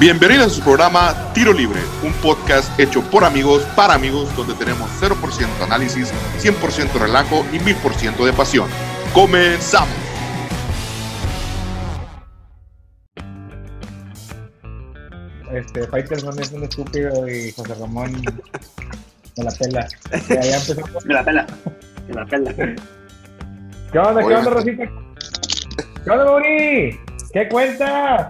Bienvenidos a su programa Tiro Libre, un podcast hecho por amigos para amigos donde tenemos 0% análisis, 100% relajo y 1000% de pasión. ¡Comenzamos! Este, Faitelson es un estúpido y José Ramón me la pela. Ya, ya empezamos. Me la pela. Me la pela. ¿Qué onda, qué onda, Rosita? ¿Qué onda, Mauri? ¿Qué cuentas?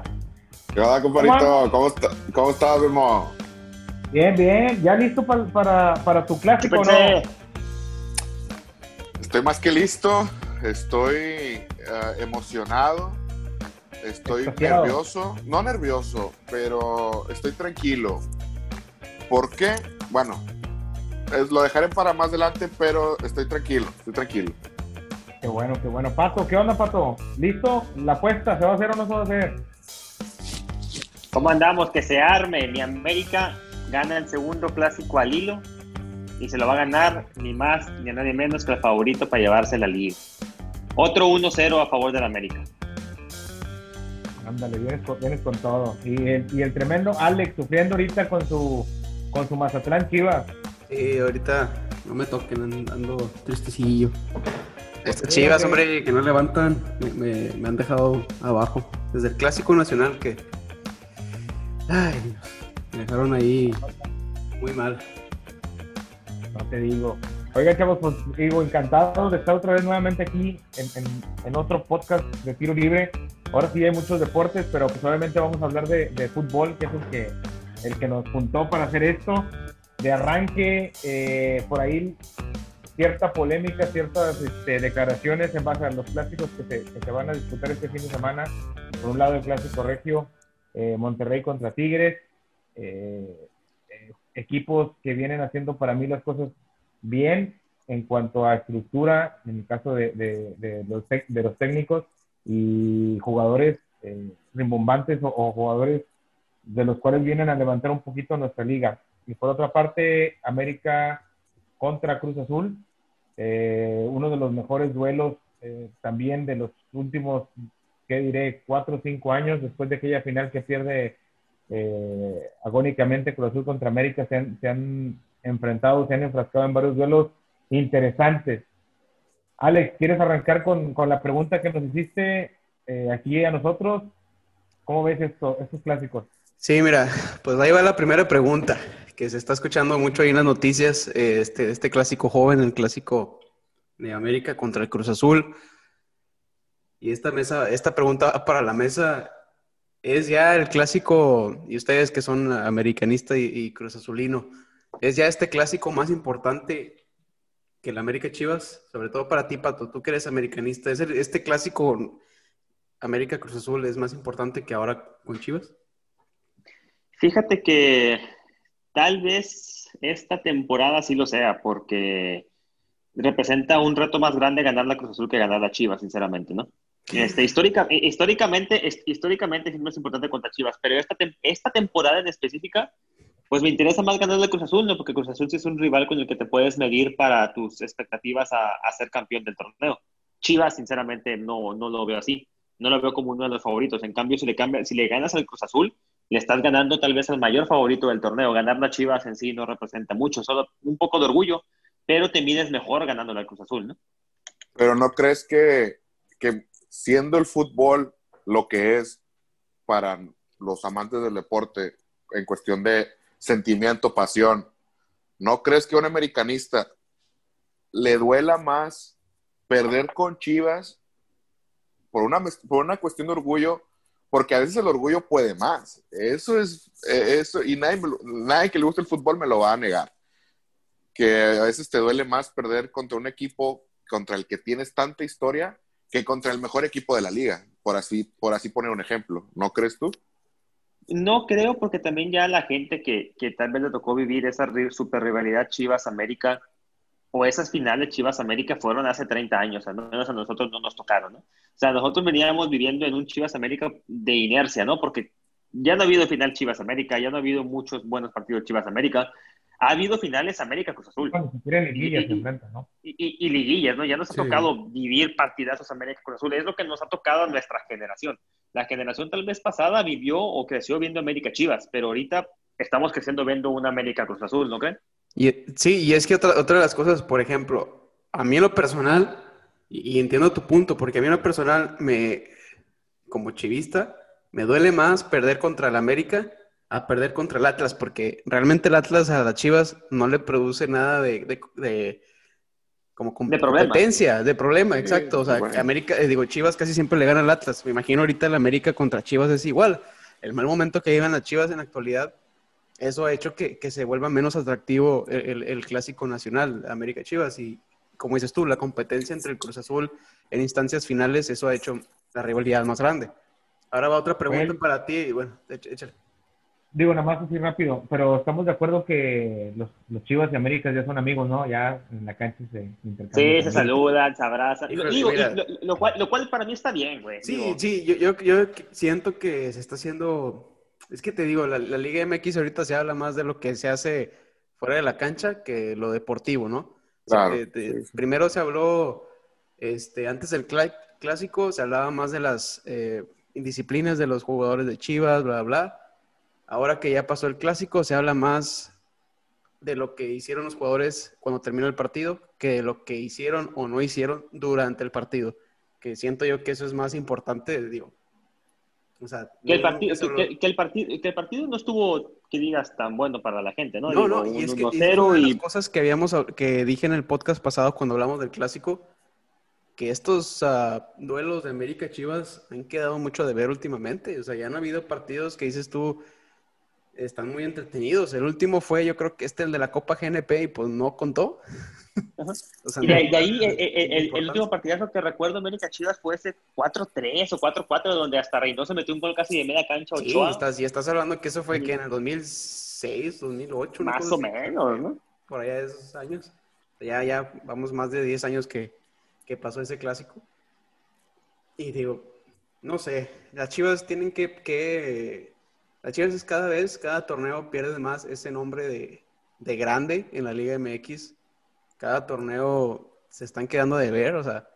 ¿Qué onda, compadrito? ¿Cómo, está, ¿Cómo estás, Memo? Bien, bien. ¿Ya listo pa- para, para tu clásico o no? Estoy más que listo, estoy eh, emocionado, estoy nervioso, no nervioso, pero estoy tranquilo. ¿Por qué? Bueno, es- lo dejaré para más adelante, pero estoy tranquilo, estoy tranquilo. Qué bueno, qué bueno. Pato, ¿qué onda, Pato? ¿Listo? ¿La apuesta se va a hacer o no se va a hacer? ¿Cómo andamos? Que se arme. Mi América gana el segundo clásico al hilo y se lo va a ganar ni más ni a nadie menos que el favorito para llevarse la liga. Otro 1-0 a favor del América. Ándale, vienes con, vienes con todo. Y el, y el tremendo Alex sufriendo ahorita con su, con su Mazatlán Chivas. Sí, ahorita no me toquen, an- ando tristecillo. Estas chivas, hombre, que no levantan, me, me- me han dejado abajo. Desde el clásico nacional que. Ay, Dios, me dejaron ahí muy mal. No te digo. Oiga, chavos, pues digo, encantado de estar otra vez nuevamente aquí en, en- en otro podcast de tiro libre. Ahora sí hay muchos deportes, pero pues obviamente vamos a hablar de, de fútbol, que es el que, el que nos juntó para hacer esto. De arranque, eh, por ahí cierta polémica, ciertas este, declaraciones en base a los clásicos que se, que se van a disputar este fin de semana. Por un lado, el clásico regio, eh, Monterrey contra Tigres. eh, equipos que vienen haciendo para mí las cosas bien en cuanto a estructura, en el caso de, de- los, de los técnicos y jugadores eh, rimbombantes o, jugadores de los cuales vienen a levantar un poquito nuestra liga. Y por otra parte, América contra Cruz Azul, eh, uno de los mejores duelos también de los últimos, ¿qué diré?, cuatro o cinco años, después de aquella final que pierde eh, agónicamente Cruz Azul contra América, se han, se han enfrentado, se han enfrascado en varios duelos interesantes. Alex, ¿quieres arrancar con, con la pregunta que nos hiciste eh, aquí a nosotros? ¿Cómo ves esto, estos clásicos? Sí, mira, pues ahí va la primera pregunta, que se está escuchando mucho ahí en las noticias, eh, este, este clásico joven, el clásico de América contra el Cruz Azul. Y esta mesa, esta pregunta para la mesa, ¿es ya el clásico, y ustedes que son americanista y, y Cruz Azulino, ¿es ya este clásico más importante que el América Chivas? Sobre todo para ti, Pato, tú que eres americanista, ¿es este clásico América Cruz Azul es más importante que ahora con Chivas? Fíjate que tal vez esta temporada sí lo sea, porque representa un reto más grande ganar la Cruz Azul que ganar la Chivas, sinceramente, ¿no? Este, histórica, eh, históricamente, históricamente siempre es importante contra Chivas, pero esta, esta temporada en específica, pues me interesa más ganar la Cruz Azul, ¿no? Porque Cruz Azul sí es un rival con el que te puedes medir para tus expectativas a, a ser campeón del torneo. Chivas, sinceramente, no, no lo veo así. No lo veo como uno de los favoritos. En cambio, si le, cambia, si le ganas al Cruz Azul, le estás ganando tal vez al mayor favorito del torneo. Ganar la Chivas en sí no representa mucho, solo un poco de orgullo, pero te mides mejor ganándole al Cruz Azul, ¿no? Pero ¿no crees que, que siendo el fútbol lo que es para los amantes del deporte en cuestión de sentimiento, pasión, ¿no crees que a un americanista le duela más perder con Chivas por una, por una cuestión de orgullo? Porque a veces el orgullo puede más. Eso es, eso, y nadie, nadie que le guste el fútbol me lo va a negar. Que a veces te duele más perder contra un equipo contra el que tienes tanta historia que contra el mejor equipo de la liga, por así, por así poner un ejemplo. ¿No crees tú? No creo, porque también ya la gente que, que tal vez le tocó vivir esa super rivalidad Chivas-América o esas finales Chivas-América fueron hace 30 años, al menos a nosotros no nos tocaron. O sea, nosotros veníamos viviendo en un Chivas-América de inercia, ¿no? Porque ya no ha habido final Chivas-América, ya no ha habido muchos buenos partidos Chivas-América. Ha habido finales América Cruz Azul. Cuando se quieren liguillas se enfrentan, ¿no? Y, y, y, liguillas, ¿no? Ya nos ha Sí. tocado vivir partidazos América Cruz Azul. Es lo que nos ha tocado a nuestra generación. La generación tal vez pasada vivió o creció viendo América Chivas, pero ahorita estamos creciendo viendo una América Cruz Azul, ¿no creen? Y, sí, y es que otra, otra de las cosas, por ejemplo, a mí en lo personal, y, y entiendo tu punto, porque a mí en lo personal, me, como chivista, me duele más perder contra el América a perder contra el Atlas, porque realmente el Atlas a las Chivas no le produce nada de, de, de- como com- De problema. competencia, de problema, exacto. O sea, bueno. América, eh, digo, Chivas casi siempre le gana al Atlas. Me imagino ahorita el América contra Chivas es igual. El mal momento que llevan las Chivas en la actualidad eso ha hecho que, que se vuelva menos atractivo el, el- el clásico nacional, América Chivas. Y como dices tú, la competencia entre el Cruz Azul en instancias finales, eso ha hecho la rivalidad más grande. Ahora va otra pregunta Bueno. para ti. y Bueno, éch- échale. Digo, nada más así rápido, pero estamos de acuerdo que los, los Chivas y Américas ya son amigos, ¿no? Ya en la cancha se intercambian. Sí, se saludan, se abrazan. Digo, mira. lo, lo cual, lo cual para mí está bien, güey. Sí, Digo, sí, yo, yo, yo siento que se está haciendo. Es que te digo, la, la Liga MX ahorita se habla más de lo que se hace fuera de la cancha que lo deportivo, ¿no? O sea, Claro, de- de- sí, sí. Primero se habló, este, antes del cla- clásico, se hablaba más de las eh, indisciplinas de los jugadores de Chivas, bla, bla, bla. Ahora que ya pasó el clásico, se habla más de lo que hicieron los jugadores cuando terminó el partido que de lo que hicieron o no hicieron durante el partido. Que siento yo que eso es más importante, digo. O sea, que, el partido, que, que el partido, que el partido no estuvo, que digas, tan bueno para la gente, ¿no? No, Digo, no, y un es que y es 1-0 una de las cosas que habíamos, que dije en el podcast pasado cuando hablamos del clásico, que estos ah, duelos de América Chivas han quedado mucho de ver últimamente. O sea, ya han habido partidos que dices tú, están muy entretenidos. El último fue, yo creo que este, el de la Copa GNP, y pues no contó. Ajá. O sea, Y de, no- de ahí, eh, eh, el, último partidazo que recuerdo América Chivas fue ese 4-3 o 4-4, donde hasta Reynoso metió un gol casi de media cancha Sí, Ochoa. estás, y estás hablando que eso fue que en el 2006, 2008, una más cosa o menos, ¿no? por allá de esos años. Ya, ya vamos más de 10 años que, que pasó ese clásico. Y digo, no sé, las Chivas tienen que, que... Las Chivas cada vez, cada torneo pierde más ese nombre de, de grande en la Liga MX. Cada torneo se están quedando de ver, o sea,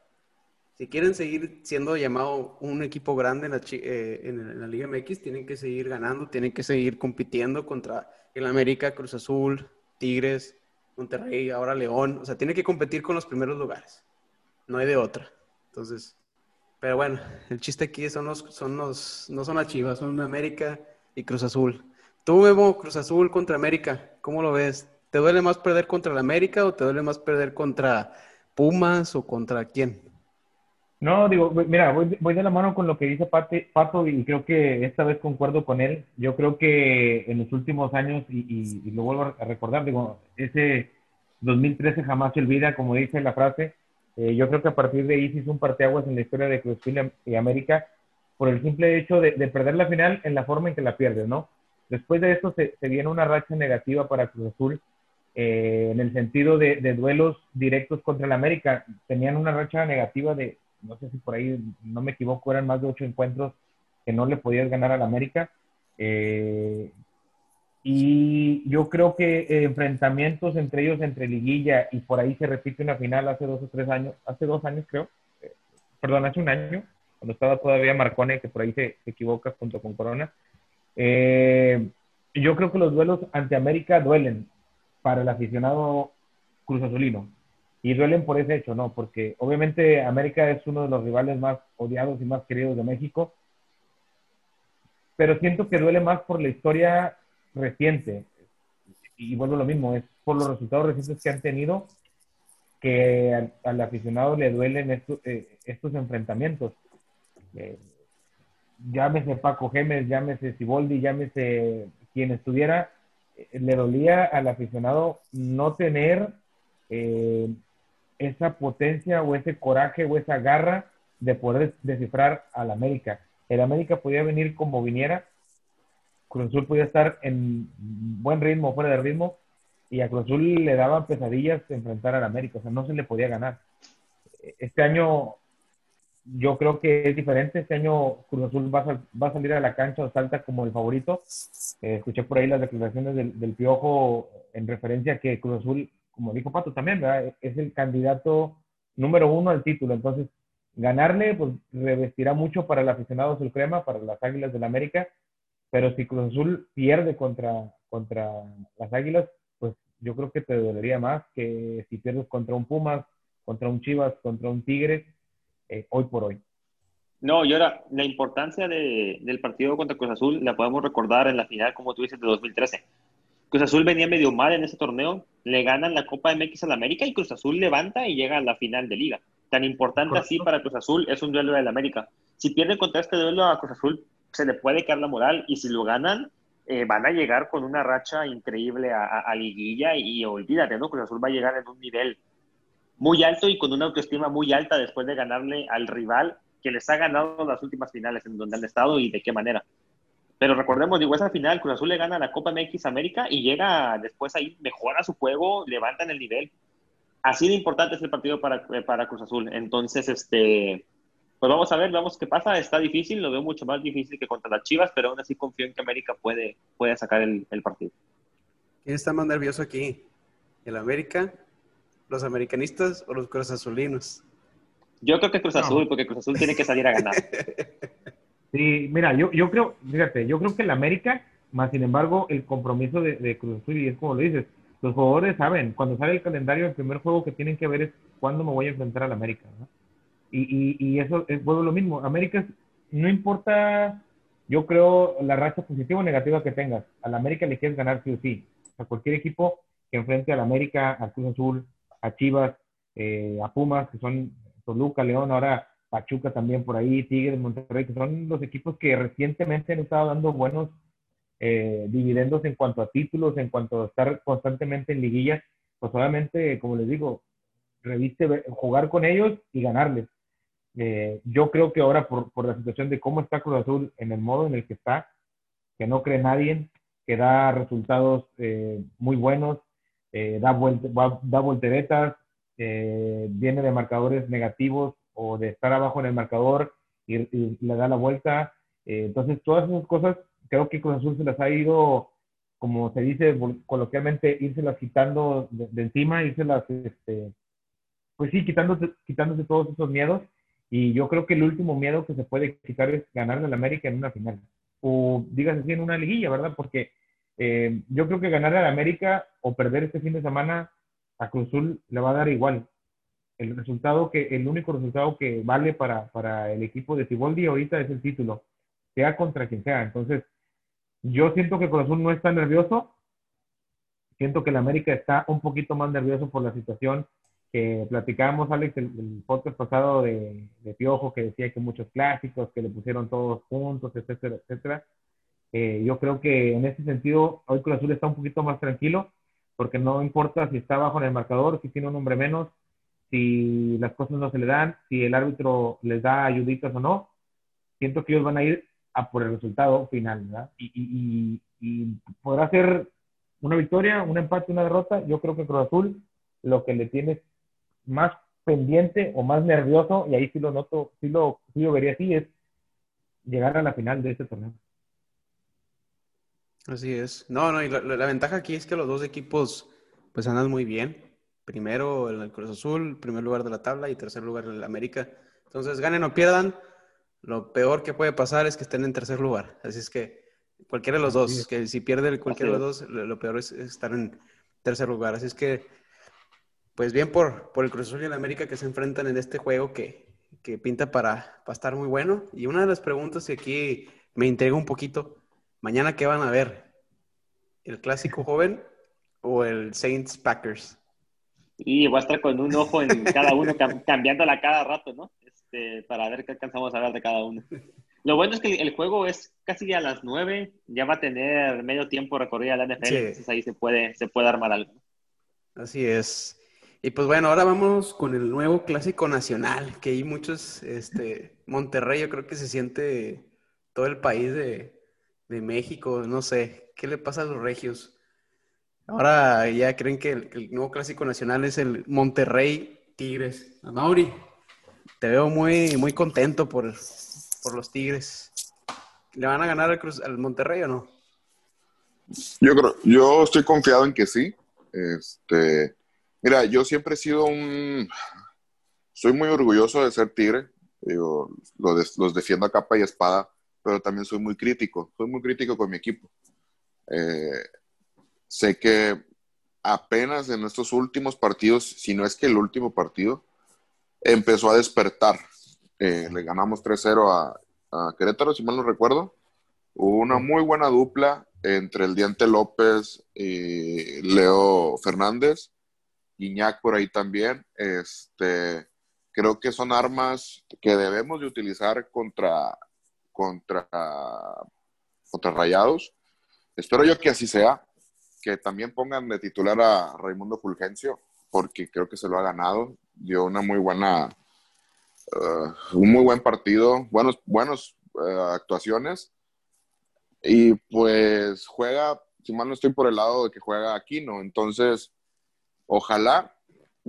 si quieren seguir siendo llamado un equipo grande en la, eh, en, la Liga MX, tienen que seguir ganando, tienen que seguir compitiendo contra el América, Cruz Azul, Tigres, Monterrey, ahora León. O sea, tiene que competir con los primeros lugares. No hay de otra. Entonces, pero bueno, el chiste aquí son los, son los, no son las Chivas, son América y Cruz Azul. Tú, Memo, Cruz Azul contra América, ¿cómo lo ves? ¿Te duele más perder contra el América o te duele más perder contra Pumas o contra quién? No, digo, mira, voy, voy de la mano con lo que dice Pate- Pato y creo que esta vez concuerdo con él. Yo creo que en los últimos años, y, y- y lo vuelvo a recordar, digo, ese 2013 jamás se olvida, como dice la frase. Eh, yo creo que a partir de ahí se hizo un parteaguas en la historia de Cruz y América por el simple hecho de, de perder la final en la forma en que la pierdes, ¿no? Después de esto se, se viene una racha negativa para Cruz Azul eh, en el sentido de, de duelos directos contra el América. Tenían una racha negativa de, no sé si por ahí, no me equivoco, eran más de ocho encuentros que no le podías ganar al América. Eh, y yo creo que eh, enfrentamientos entre ellos, entre liguilla, y por ahí se repite una final hace dos o tres años, hace dos años creo, eh, perdón, hace un año, cuando estaba todavía Marcone, que por ahí se, se equivoca junto con Corona. Eh, yo creo que los duelos ante América duelen para el aficionado cruz azulino. Y duelen por ese hecho, ¿no? Porque obviamente América es uno de los rivales más odiados y más queridos de México. Pero siento que duele más por la historia reciente. Y vuelvo a lo mismo, es por los resultados recientes que han tenido que al, aficionado le duelen eh, estos enfrentamientos. Eh, llámese Paco Gémez, llámese Siboldi, llámese quien estuviera, eh, le dolía al aficionado no tener eh, esa potencia o ese coraje o esa garra de poder descifrar al América. El América podía venir como viniera, Cruz Azul podía estar en buen ritmo fuera de ritmo, y a Cruz Azul le daban pesadillas enfrentar al América, o sea, no se le podía ganar. Este año yo creo que es diferente. Este año Cruz Azul va a, va a salir a la cancha o salta como el favorito. Eh, escuché por ahí las declaraciones del, del, Piojo en referencia a que Cruz Azul, como dijo Pato también, es el candidato número uno al título. Entonces, ganarle, pues revestirá mucho para el aficionado azul crema, para las Águilas del América. Pero si Cruz Azul pierde contra, contra las Águilas, pues yo creo que te dolería más que si pierdes contra un Pumas, contra un Chivas, contra un Tigre eh, hoy por hoy. No, y ahora, la importancia de, del partido contra Cruz Azul la podemos recordar en la final, como tú dices, de 2013. Cruz Azul venía medio mal en ese torneo, le ganan la Copa MX al América y Cruz Azul levanta y llega a la final de liga. Tan importante así para Cruz Azul es un duelo del América. Si pierde contra este duelo a Cruz Azul, se le puede caer la moral y si lo ganan, eh, van a llegar con una racha increíble a, a, liguilla y, y, olvídate, ¿no? Cruz Azul va a llegar en un nivel muy alto y con una autoestima muy alta después de ganarle al rival que les ha ganado las últimas finales en donde han estado y de qué manera. Pero recordemos, digo, esa final, Cruz Azul le gana la Copa MX América y llega después ahí, mejora su juego, levantan el nivel. Así de importante es el partido para, para Cruz Azul. Entonces, este, pues vamos a ver, vamos qué pasa. Está difícil, lo veo mucho más difícil que contra las Chivas, pero aún así confío en que América puede, puede sacar el, el partido. ¿Quién está más nervioso aquí? ¿El América ¿Los americanistas o los Cruz Azulinos? Yo creo que Cruz Azul, porque Cruz Azul tiene que salir a ganar. Sí, mira, yo, yo creo, fíjate, yo creo que el América, más sin embargo, el compromiso de, de Cruz Azul, y es como lo dices, los jugadores saben, cuando sale el calendario, el primer juego que tienen que ver es cuándo me voy a enfrentar al América. ¿no? Y, y, y, eso es bueno, lo mismo. América, no importa, yo creo, la racha positiva o negativa que tengas, al América le quieres ganar sí o sí. A cualquier equipo que enfrente al América, al Cruz Azul, a Chivas, eh, a Pumas, que son Toluca, León, ahora Pachuca también por ahí, Tigres, Monterrey, que son los equipos que recientemente han estado dando buenos eh, dividendos en cuanto a títulos, en cuanto a estar constantemente en liguillas, pues obviamente, como les digo, reviste jugar con ellos y ganarles. Eh, yo creo que ahora por, por, la situación de cómo está Cruz Azul en el modo en el que está, que no cree nadie, que da resultados eh, muy buenos, eh, da, vuelta, da volteretas, eh, viene de marcadores negativos o de estar abajo en el marcador y, y le da la vuelta. Eh, entonces, todas esas cosas creo que Cruz Azul se las ha ido, como se dice coloquialmente, las quitando de, de encima, las este, pues sí, quitándose, quitándose todos esos miedos. Y yo creo que el último miedo que se puede quitar es ganarle al América en una final. O dígase así, en una liguilla, ¿verdad? Porque eh, yo creo que ganar al América o perder este fin de semana a Cruzul le va a dar igual. El resultado que, el único resultado que vale para, para el equipo de Ciboldi ahorita es el título, sea contra quien sea. Entonces, yo siento que Cruzul no está nervioso. Siento que el América está un poquito más nervioso por la situación que platicábamos, Alex, el, el podcast pasado de, de, Piojo, que decía que muchos clásicos, que le pusieron todos juntos, etcétera, etcétera. Eh, yo creo que en ese sentido, hoy Cruz Azul está un poquito más tranquilo, porque no importa si está abajo en el marcador, si tiene un hombre menos, si las cosas no se le dan, si el árbitro les da ayuditas o no, siento que ellos van a ir a por el resultado final, ¿verdad? Y, y, y, y podrá ser una victoria, un empate, una derrota. Yo creo que Cruz Azul lo que le tiene más pendiente o más nervioso, y ahí sí lo noto, sí lo vería así, es llegar a la final de este torneo. Así es. No, no, y la, la, ventaja aquí es que los dos equipos pues andan muy bien. Primero el Cruz Azul, primer lugar de la tabla y tercer lugar el América. Entonces, ganen o pierdan, lo peor que puede pasar es que estén en tercer lugar. Así es que cualquiera de los dos, sí. que si pierde cualquiera de los dos, lo, lo peor es estar en tercer lugar. Así es que, pues bien por, por el Cruz Azul y el América que se enfrentan en este juego que, que pinta para, para estar muy bueno. Y una de las preguntas que aquí me intriga un poquito Mañana, ¿qué van a ver? ¿El clásico joven o el Saints Packers? Y voy a estar con un ojo en cada uno, cambiándola cada rato, ¿no? Este, para ver qué alcanzamos a ver de cada uno. Lo bueno es que el juego es casi a las nueve, ya va a tener medio tiempo recorrida la NFL, sí. entonces ahí se puede, se puede armar algo. Así es. Y pues bueno, ahora vamos con el nuevo clásico nacional, que hay muchos, este, Monterrey, yo creo que se siente todo el país de, de México, no sé, ¿qué le pasa a los regios? Ahora ya creen que el, el nuevo clásico nacional es el Monterrey Tigres. A Mauri. te veo muy, muy contento por, por los Tigres. ¿Le van a ganar al, Cruz, al Monterrey o no? Yo creo, yo estoy confiado en que sí. Este, mira, yo siempre he sido un, soy muy orgulloso de ser tigre. Digo, los, los defiendo a capa y espada, pero también soy muy crítico. Soy muy crítico con mi equipo. Eh, sé que apenas en estos últimos partidos, si no es que el último partido, empezó a despertar. Eh, le ganamos 3-0 a, a, Querétaro, si mal no recuerdo. Hubo una muy buena dupla entre el Diente López y Leo Fernández. Guiñac por ahí también. Este, creo que son armas que debemos de utilizar contra, contra, contra Rayados. Espero yo que así sea, que también pongan de titular a Raimundo Fulgencio, porque creo que se lo ha ganado. Dio una muy buena, uh, un muy buen partido, buenos, buenos uh, actuaciones. Y pues juega, si mal no estoy por el lado de que juega Aquino, entonces ojalá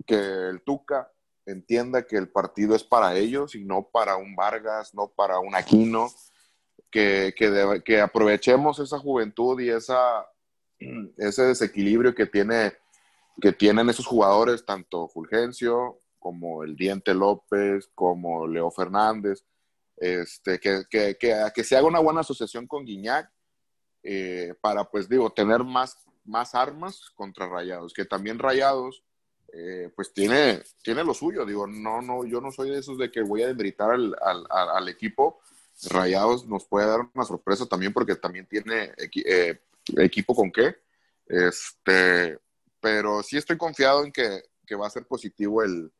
que el Tuca entienda que el partido es para ellos y no para un Vargas, no para un Aquino, que, que, aprovechemos esa juventud y esa, ese desequilibrio que, tiene, que tienen esos jugadores, tanto Fulgencio como el Diente López, como Leo Fernández, este, que, que, que, se haga una buena asociación con Guiñac eh, para, pues digo, tener más, más armas contra Rayados, que también Rayados eh, pues tiene, tiene lo suyo. Digo, no, no, yo no soy de esos de que voy a al, al equipo. Rayados nos puede dar una sorpresa también porque también tiene eh, equipo con qué. Este, pero sí estoy confiado en que, que va a ser positivo el,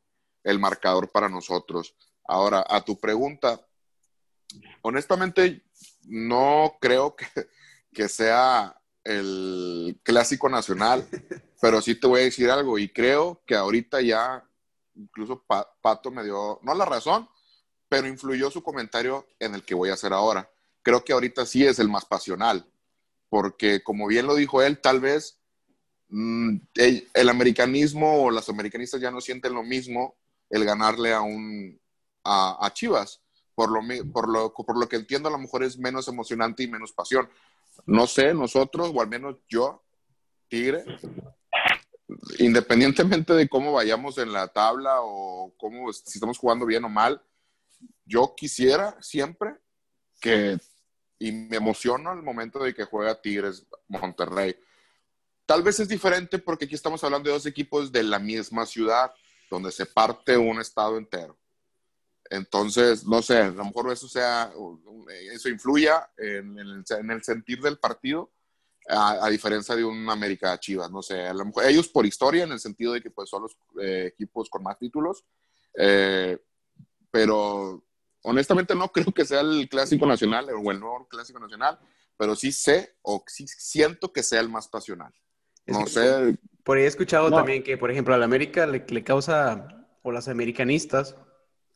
el, marcador para nosotros. Ahora, a tu pregunta, honestamente, no creo que, que sea el clásico nacional, pero sí te voy a decir algo y creo que ahorita ya, incluso Pato me dio, no la razón, pero influyó su comentario en el que voy a hacer ahora. Creo que ahorita sí es el más pasional, porque como bien lo dijo él, tal vez mm, el, americanismo o las americanistas ya no sienten lo mismo el ganarle a un a, Chivas. Por lo, por, lo, por lo que entiendo, a lo mejor es menos emocionante y menos pasión. No sé, nosotros, o al menos yo, Tigre, independientemente de cómo vayamos en la tabla o cómo, si estamos jugando bien o mal, yo quisiera siempre que, y me emociono al momento de que juega Tigres Monterrey. Tal vez es diferente porque aquí estamos hablando de dos equipos de la misma ciudad, donde se parte un estado entero. Entonces, no sé, a lo mejor eso sea, eso influya en, el, en el sentir del partido, a, diferencia de un América Chivas, no sé, a lo mejor, ellos por historia, en el sentido de que pues son los eh, equipos con más títulos, eh, pero honestamente no creo que sea el clásico nacional o el nuevo clásico nacional, pero sí sé o sí siento que sea el más pasional. No sé. Por ahí he escuchado también que, por ejemplo, a la América le, le causa, o las americanistas,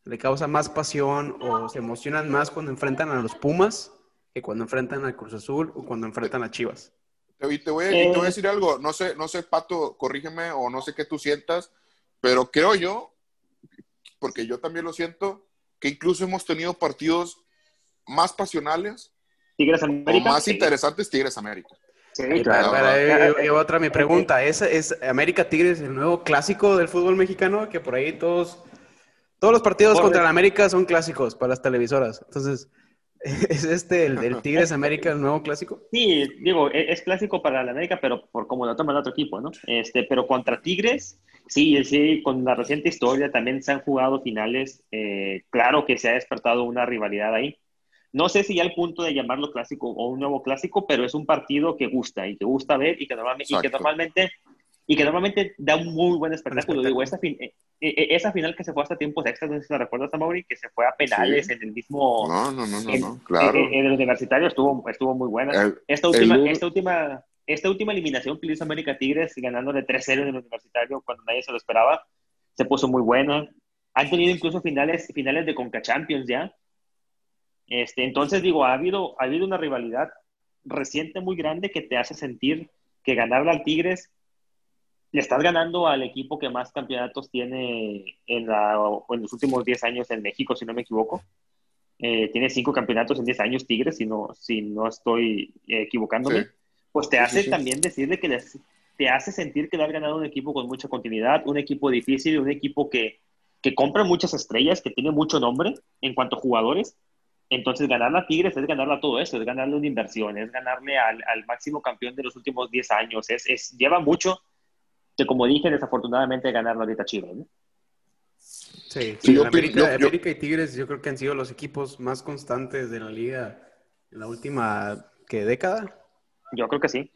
le causa más pasión o se emocionan más cuando enfrentan a los Pumas que cuando enfrentan al Cruz Azul o cuando enfrentan a Chivas. Te, te, voy, a, te voy, a, decir algo, no sé, no sé, Pato, corrígeme o no sé qué tú sientas, pero creo yo, porque yo también lo siento, que incluso hemos tenido partidos más pasionales Tigres América. O más interesantes Tigres América. Sí, claro. Pero, y, otra mi pregunta, ¿es, ¿es América Tigres el nuevo clásico del fútbol mexicano? Que por ahí todos todos los partidos contra el América son clásicos para las televisoras. Entonces, ¿es este el, Tigres América el nuevo clásico? Sí, digo, e, es, clásico para el América, pero por como lo toma el otro equipo, ¿no? Este, pero contra Tigres, sí, sí, con la reciente historia también se han jugado finales. Eh, claro que se ha despertado una rivalidad ahí. No sé si ya al punto de llamarlo clásico o un nuevo clásico, pero es un partido que gusta y que gusta ver y que normalmente, y que normalmente y que normalmente da un muy buen espectáculo. Digo, esa, fin, eh, eh, esa final que se fue hasta tiempos extras, no sé si te recuerdas, Mauri, que se fue a penales en el mismo... No, no, no, no, claro. En, el universitario estuvo, estuvo muy buena. esta, última, esta, última, esta última eliminación que hizo América Tigres, ganándole 3-0 en el universitario cuando nadie se lo esperaba, se puso muy buena. Han tenido incluso finales, finales de Conca Champions ya. Este, entonces, digo, ha habido, ha habido una rivalidad reciente muy grande que te hace sentir que ganarle al Tigres le estás ganando al equipo que más campeonatos tiene en, la, en los últimos 10 años en México, si no me equivoco. Eh, tiene cinco campeonatos en 10 años Tigres, si no, si no estoy equivocándome. Pues te hace también decirle que te hace sentir que le has ganado un equipo con mucha continuidad, un equipo difícil, un equipo que, que compra muchas estrellas, que tiene mucho nombre en cuanto a jugadores. Entonces, ganarle a Tigres es ganarle a todo eso, es ganarle una inversión, es ganarle al, al máximo campeón de los últimos 10 años. Es, es, lleva mucho que, como dije, desafortunadamente ganarlo ahorita Chivas. ¿no? Sí, sí América, América, y Tigres yo creo que han sido los equipos más constantes de la liga en la última ¿qué, década. Yo creo que sí.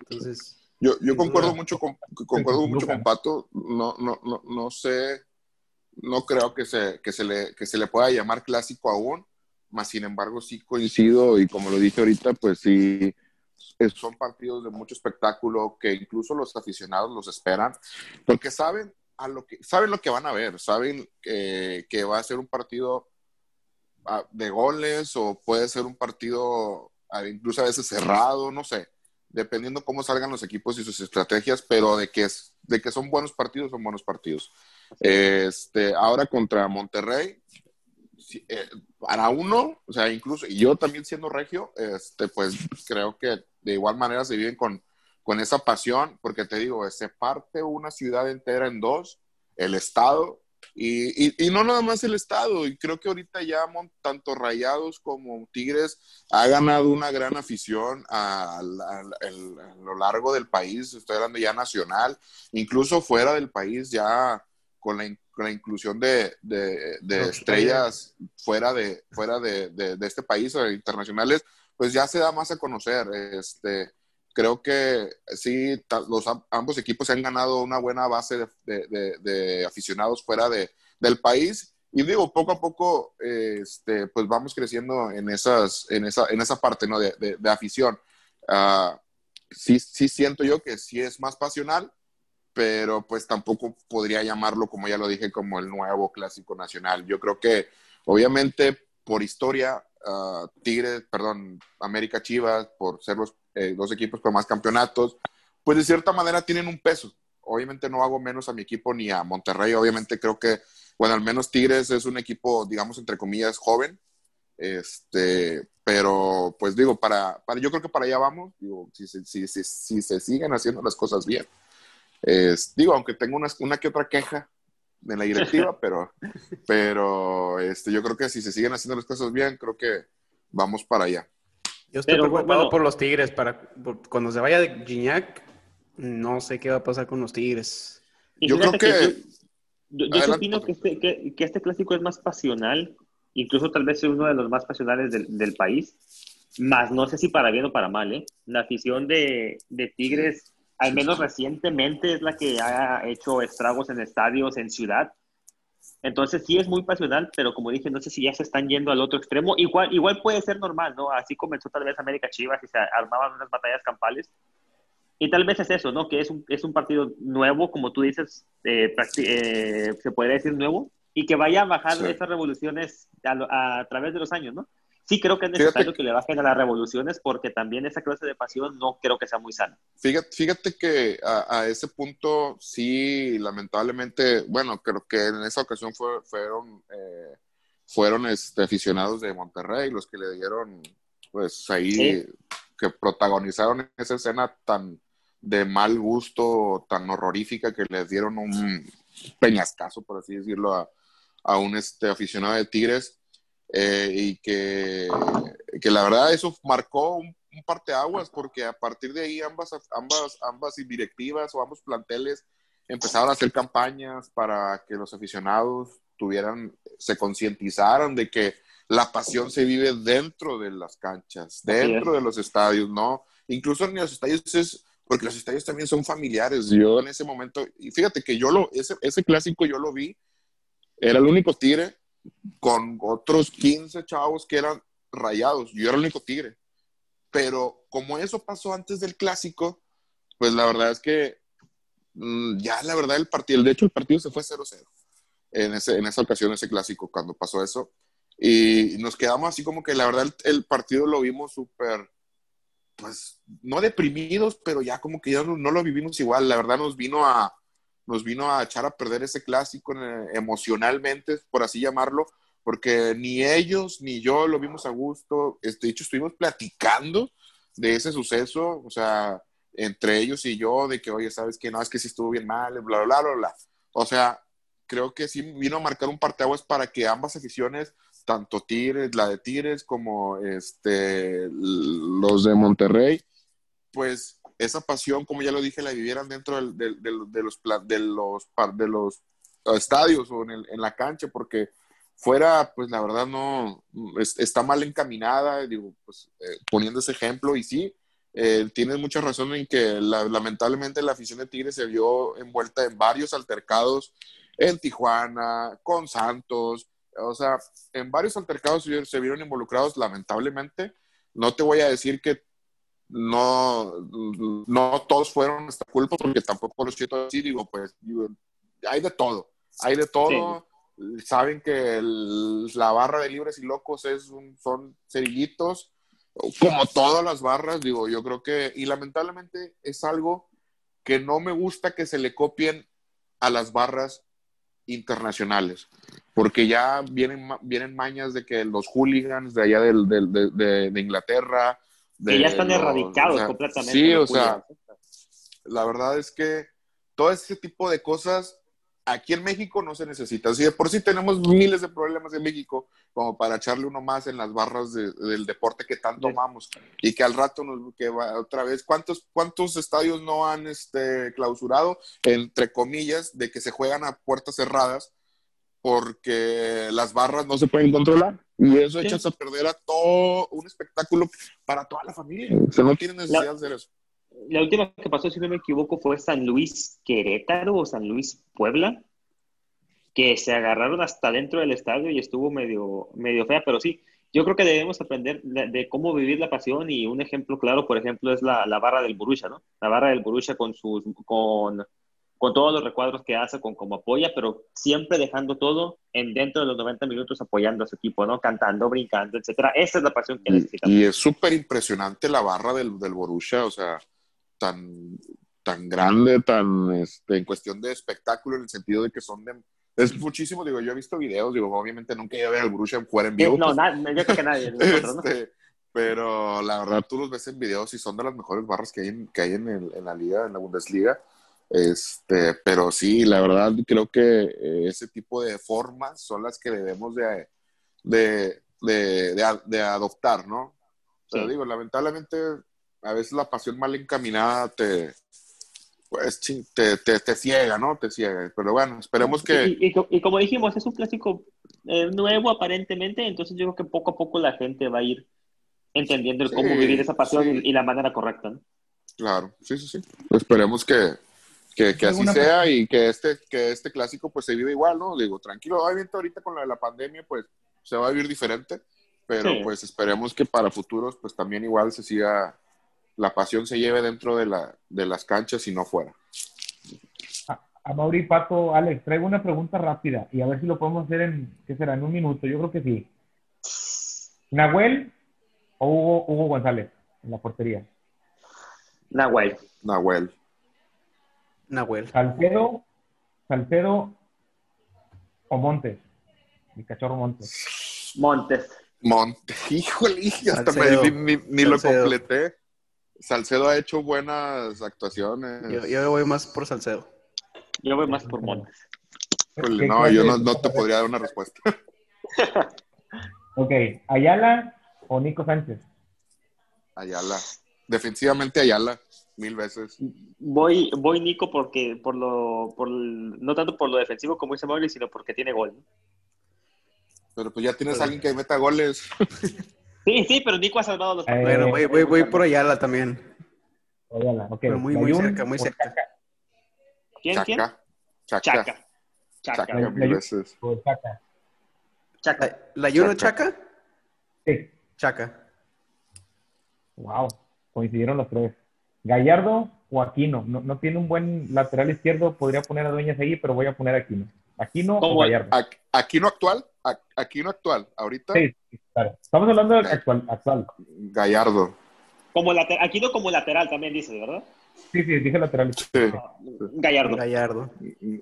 Entonces, yo, yo concuerdo mucho con, concuerdo mucho con Pato. No, no, no, no sé, no creo que se, que, se le, que se le pueda llamar clásico aún, más sin embargo sí coincido y como lo dije ahorita, pues sí, son partidos de mucho espectáculo que incluso los aficionados los esperan, porque saben, a lo que, saben lo que van a ver, saben que, va a ser un partido ah, de goles o puede ser un partido ah, incluso a veces cerrado, no sé dependiendo cómo salgan los equipos y sus estrategias, pero de que, es, de que son buenos partidos, son buenos partidos. Este, ahora contra Monterrey, eh, para uno, o sea, incluso, y yo también siendo regio, este, pues creo que de igual manera se viven con, con esa pasión, porque te digo, se parte una ciudad entera en dos, el Estado, y, y, no nada más el Estado, y creo que ahorita ya tanto Rayados como Tigres ha ganado una gran afición a, lo largo del país, estoy hablando ya nacional, incluso fuera del país ya con la, la inclusión de, de, de estrellas fuera, de, fuera de, de, este país o internacionales, pues ya se da más a conocer. Este, creo que sí, los, ambos equipos se han ganado una buena base de, aficionados fuera del país. Y digo, poco a poco, este, pues vamos creciendo en, esas, en, esa, en esa parte ¿no? de, afición. Uh, sí, sí siento yo que sí es más pasional, pero pues tampoco podría llamarlo, como ya lo dije, como el nuevo clásico nacional. Yo creo que, obviamente, por historia, uh, Tigres, perdón, América Chivas, por ser los eh, dos equipos con más campeonatos, pues de cierta manera tienen un peso. Obviamente no hago menos a mi equipo ni a Monterrey, obviamente creo que, bueno, al menos Tigres es un equipo, digamos, entre comillas, joven, este, pero pues digo, para, para yo creo que para allá vamos, si, si, si, si se siguen haciendo las cosas bien. Digo, aunque tengo una, una que otra queja de la directiva, pero, pero este, yo creo que si se siguen haciendo las cosas bien, creo que vamos para allá. Yo estoy preocupado por los Tigres. Para, cuando se vaya de Gignac, no sé qué va a pasar con los Tigres. Yo creo que... yo, opino que este, que, este clásico es más pasional, incluso tal vez es uno de los más pasionales del, país, más no sé si para bien o para mal. ¿eh? La afición de, de Tigres, al menos recientemente, es la que ha hecho estragos en estadios, en ciudad entonces sí es muy pasional, pero como dije, no sé si ya se están yendo al otro extremo. Igual, igual puede ser normal, ¿no? Así comenzó tal vez América Chivas y se armaban unas batallas campales. Y tal vez es eso, ¿no? Que es un, es un partido nuevo, como tú dices, eh, eh, se podría decir nuevo, y que vaya a bajar esas revoluciones a, a, través de los años, ¿no? Sí creo que es necesario que le bajen a las revoluciones porque también esa clase de pasión no creo que sea muy sana. Fíjate, fíjate que a, ese punto sí, lamentablemente, bueno, creo que en esa ocasión fueron, eh, fueron este, aficionados de Monterrey los que le dieron, pues ahí, que protagonizaron esa escena tan de mal gusto, tan horrorífica que les dieron un peñascazo, por así decirlo, a, a un este, aficionado de Tigres eh, y que, que, la verdad eso marcó un, un parteaguas porque a partir de ahí ambas, ambas, ambas directivas o ambos planteles empezaron a hacer campañas para que los aficionados tuvieran, se concientizaran de que la pasión se vive dentro de las canchas, dentro de los estadios, ¿no? Incluso en los estadios es, porque los estadios también son familiares. Yo en ese momento, y fíjate que yo lo, ese, ese clásico yo lo vi, era el único tigre con otros 15 chavos que eran rayados. Yo era el único tigre. Pero como eso pasó antes del clásico, pues la verdad es que mm, ya la verdad el partido, de hecho el partido se fue 0-0 en, en esa ocasión, ese clásico, cuando pasó eso. Y nos quedamos así como que la verdad el, partido lo vimos súper pues, no deprimidos, pero ya como que ya no, no, lo vivimos igual. La verdad nos vino a, nos vino a echar a perder ese clásico eh, emocionalmente, por así llamarlo, porque ni ellos ni yo lo vimos a gusto. Este, de hecho, estuvimos platicando de ese suceso, o sea, entre ellos y yo, de que, oye, ¿sabes que No, es que sí estuvo bien mal, bla, bla, bla, bla. O sea, creo que sí vino a marcar un parteaguas para que ambas aficiones, tanto Tigres, la de Tigres, como este, los de Monterrey, pues esa pasión, como ya lo dije, la vivieran dentro de, los, de, los, de los estadios o en, la cancha, porque fuera, pues la verdad no, está mal encaminada, digo, pues eh, poniendo ese ejemplo, y sí, eh, tienes mucha razón en que lamentablemente la afición de Tigres se vio envuelta en varios altercados en Tijuana, con Santos, o sea, en varios altercados se vieron involucrados, lamentablemente. No te voy a decir que no, no todos fueron esta culpa, porque tampoco lo siento así, digo, pues, hay de todo, hay de todo. Saben que la barra de libres y locos es un, son cerillitos, como todas las barras, digo, yo creo que, y lamentablemente es algo que no me gusta que se le copien a las barras internacionales, porque ya vienen, vienen mañas de que los hooligans de allá del, de, de, Inglaterra... que ya están erradicados completamente. Sí, o sea, la verdad es que todo ese tipo de cosas aquí en México no se necesita. Si de por sí tenemos miles de problemas en México, como para echarle uno más en las barras del deporte que tanto amamos y que al rato nos que va otra vez, ¿cuántos, cuántos estadios no han este, clausurado, entre comillas, de que se juegan a puertas cerradas porque las barras no se pueden controlar? Y eso echas a perder a todo un espectáculo para toda la familia. O sea, no tiene necesidad de hacer eso la última que pasó, si no me equivoco, fue San Luis Querétaro o San Luis Puebla, que se agarraron hasta dentro del estadio y estuvo medio, medio fea, pero sí, yo creo que debemos aprender de, cómo vivir la pasión y un ejemplo claro, por ejemplo, es la, la barra del Borussia, ¿no? La barra del Borussia con sus, con, con todos los recuadros que hace, con cómo apoya, pero siempre dejando todo en dentro de los 90 minutos apoyando a su equipo, ¿no? Cantando, brincando, etcétera. Esa es la pasión que necesitamos. Y, es súper impresionante la barra del, del Borussia, o sea, tan, tan grande, tan este, en cuestión de espectáculo, en el sentido de que son de, es muchísimo, digo, yo he visto videos, digo, obviamente nunca iba a ver al Borussia jugar en vivo. No, pues, yo creo que nadie. este, Pero la verdad, tú los ves en videos y son de las mejores barras que hay en, que hay en, el, en la liga, en la Bundesliga. Este, pero sí, la verdad, creo que eh, ese tipo de formas son las que debemos de, de, de, de adoptar, ¿no? Pero digo, lamentablemente a veces la pasión mal encaminada te, pues, te, te, ciega, ¿no? Te ciega. Pero bueno, esperemos que... Y, como dijimos, es un clásico eh, nuevo aparentemente, entonces yo creo que poco a poco la gente va a ir entendiendo cómo vivir esa pasión y, la manera correcta, ¿no? Claro, sí, sí, sí. esperemos que, que, que así sea y que este, que este clásico pues se vive igual, ¿no? Digo, tranquilo, obviamente ahorita con la, la pandemia pues se va a vivir diferente, pero pues esperemos que para futuros pues también igual se siga la pasión se lleve dentro de, la, de las canchas y no fuera. A, Mauri, Pato, Alex, traigo una pregunta rápida y a ver si lo podemos hacer en, ¿qué será? En un minuto, yo creo que sí. ¿Nahuel o Hugo, Hugo González en la portería? Nahuel. Nahuel. Nahuel. Salcedo, Salcedo o Montes. Mi cachorro Montes. Montes. Montes. Híjole, hasta me, ni, ni lo completé. Salcedo ha hecho buenas actuaciones. Yo, voy más por Salcedo. Yo voy más por Montes. no, yo no, te podría dar una respuesta. ok, ¿Ayala o Nico Sánchez? Ayala. Defensivamente Ayala, mil veces. Voy, voy Nico porque, por lo, por, no tanto por lo defensivo como dice Mauri, sino porque tiene gol. Pero pues ya tienes a alguien que meta goles. Sí, sí, pero Nico ha salvado los partidos. Bueno, voy, voy, voy por Ayala también. Ayala, ok. Pero muy, muy cerca, muy cerca. ¿Quién, quién? Chaca. Chaca. Chaca, Chaca mil veces. Chaca. Chaca. ¿La Yuno Chaca? Sí. Chaca. Wow, coincidieron los tres. Gallardo o Aquino. No, no tiene un buen lateral izquierdo, podría poner a Dueñas ahí, pero voy a poner a Aquino. ¿Aquino o Gallardo? ¿Aquino actual? ¿Aquino actual? ¿Ahorita? Sí, claro. Estamos hablando de actual, actual. Gallardo. Como lateral, aquí no como lateral también dices, ¿verdad? Sí, sí, dije lateral. Sí. Gallardo. Gallardo.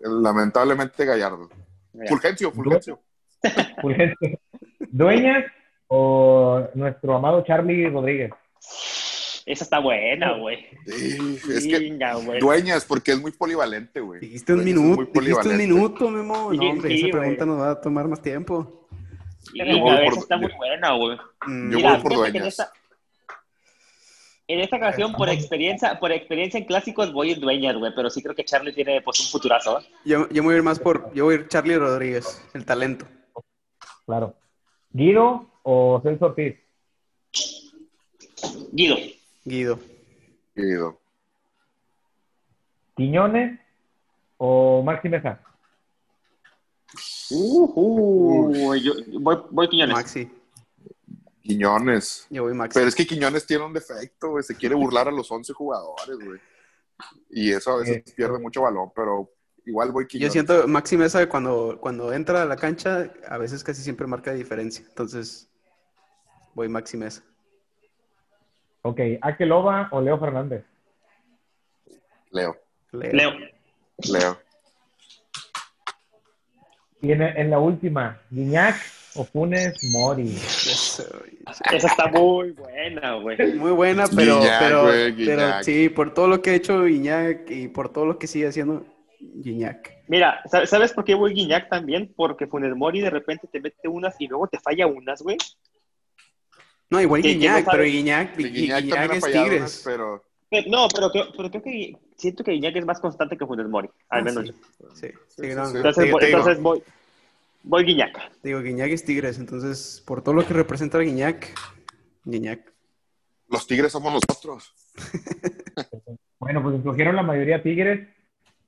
Lamentablemente Gallardo. Gallardo. Fulgencio, Fulgencio. Fulgencio. ¿Dueñas o nuestro amado Charlie Rodríguez? Esa está buena, güey. Sí, es que Venga, güey. dueñas, porque es muy polivalente, güey. Dijiste un Dueñas minuto, dijiste un minuto, Memo. Sí, No, hombre, sí, esa güey. pregunta nos va a tomar más tiempo. Venga, Yo voy esa por- está muy buena, güey. Mm, Yo Mira, voy por que en dueñas. esta, en esta ocasión, por experiencia, por experiencia en clásicos, voy en dueñas, güey, pero sí creo que Charlie tiene pues un futurazo. ¿eh? yo, yo me voy a ir más por, yo voy a ir Charlie Rodríguez, el talento. Claro. ¿Guido o Celso Ortiz? Guido. Guido. Guido. ¿Quiñones o Maxi Mesa? Uh, yo, voy, voy Quiñones. Maxi. Quiñones. Yo voy Maxi. Pero es que Quiñones tiene un defecto, güey. Se quiere burlar a los 11 jugadores, güey. Y eso a veces Sí. pierde mucho balón, pero igual voy Yo Quiñones. siento Maxi Mesa cuando, cuando entra a la cancha, a veces casi siempre marca diferencia. Entonces, voy Maxi Mesa. Ok, ¿Akeloba o Leo Fernández? Leo. Leo. Leo. Leo. Y en, en la última, ¿Guiñac o Funes Mori? Eso, Esa está muy buena, güey. Muy buena, pero, Guiñac, pero, pero sí, por todo lo que ha hecho Guiñac y por todo lo que sigue haciendo Guiñac. Mira, ¿sabes sabes por qué voy Guiñac también? Porque Funes Mori de repente te mete unas y luego te falla unas, güey. No, igual Que- que Guiñac, no pero Guiñac, es Tigres. unas, pero Pero- no, pero, creo- pero creo que siento que Guiñac es más constante que Funes Mori, al Ah, menos. sí, sí, sí, sí, no, sí. Entonces, voy, entonces voy, voy Guiñac. digo, Guiñac es Tigres, entonces por todo lo que representa Guiñac, Guiñac. los Tigres somos nosotros. Bueno, pues escogieron la mayoría Tigres.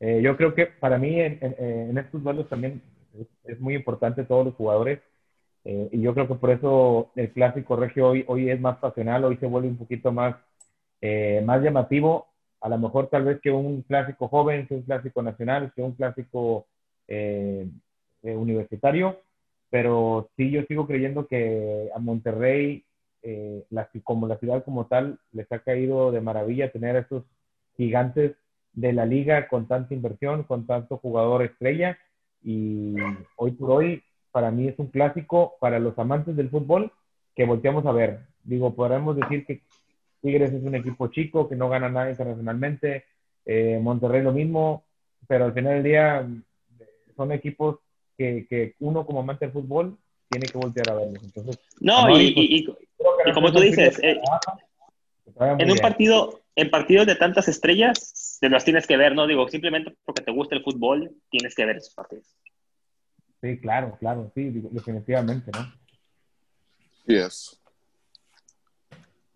Eh, yo creo que para mí en, en- en estos duelos también es, es muy importante todos los jugadores. Eh, y yo creo que por eso el clásico regio hoy, hoy es más pasional, hoy se vuelve un poquito más, eh, más llamativo. A lo mejor tal vez que un clásico joven, que un clásico nacional, que un clásico eh, eh, universitario. Pero sí, yo sigo creyendo que a Monterrey, eh, la- como la ciudad como tal, les ha caído de maravilla tener a esos gigantes de la liga con tanta inversión, con tanto jugador estrella. Y hoy por hoy, para mí es un clásico para los amantes del fútbol que volteamos a ver. Digo, podremos decir que Tigres es un equipo chico, que no gana nada internacionalmente, eh, Monterrey lo mismo, pero al final del día son equipos que, que uno como amante del fútbol tiene que voltear a verlos. Entonces, No, Amaury, y, y- y- creo que y como tú dices, eh, trabaja, en un bien. partido, en partidos de tantas estrellas, te los tienes que ver, ¿no? Digo, simplemente porque te gusta el fútbol, tienes que ver esos partidos. Sí, claro, claro, sí, definitivamente, ¿no? Yes.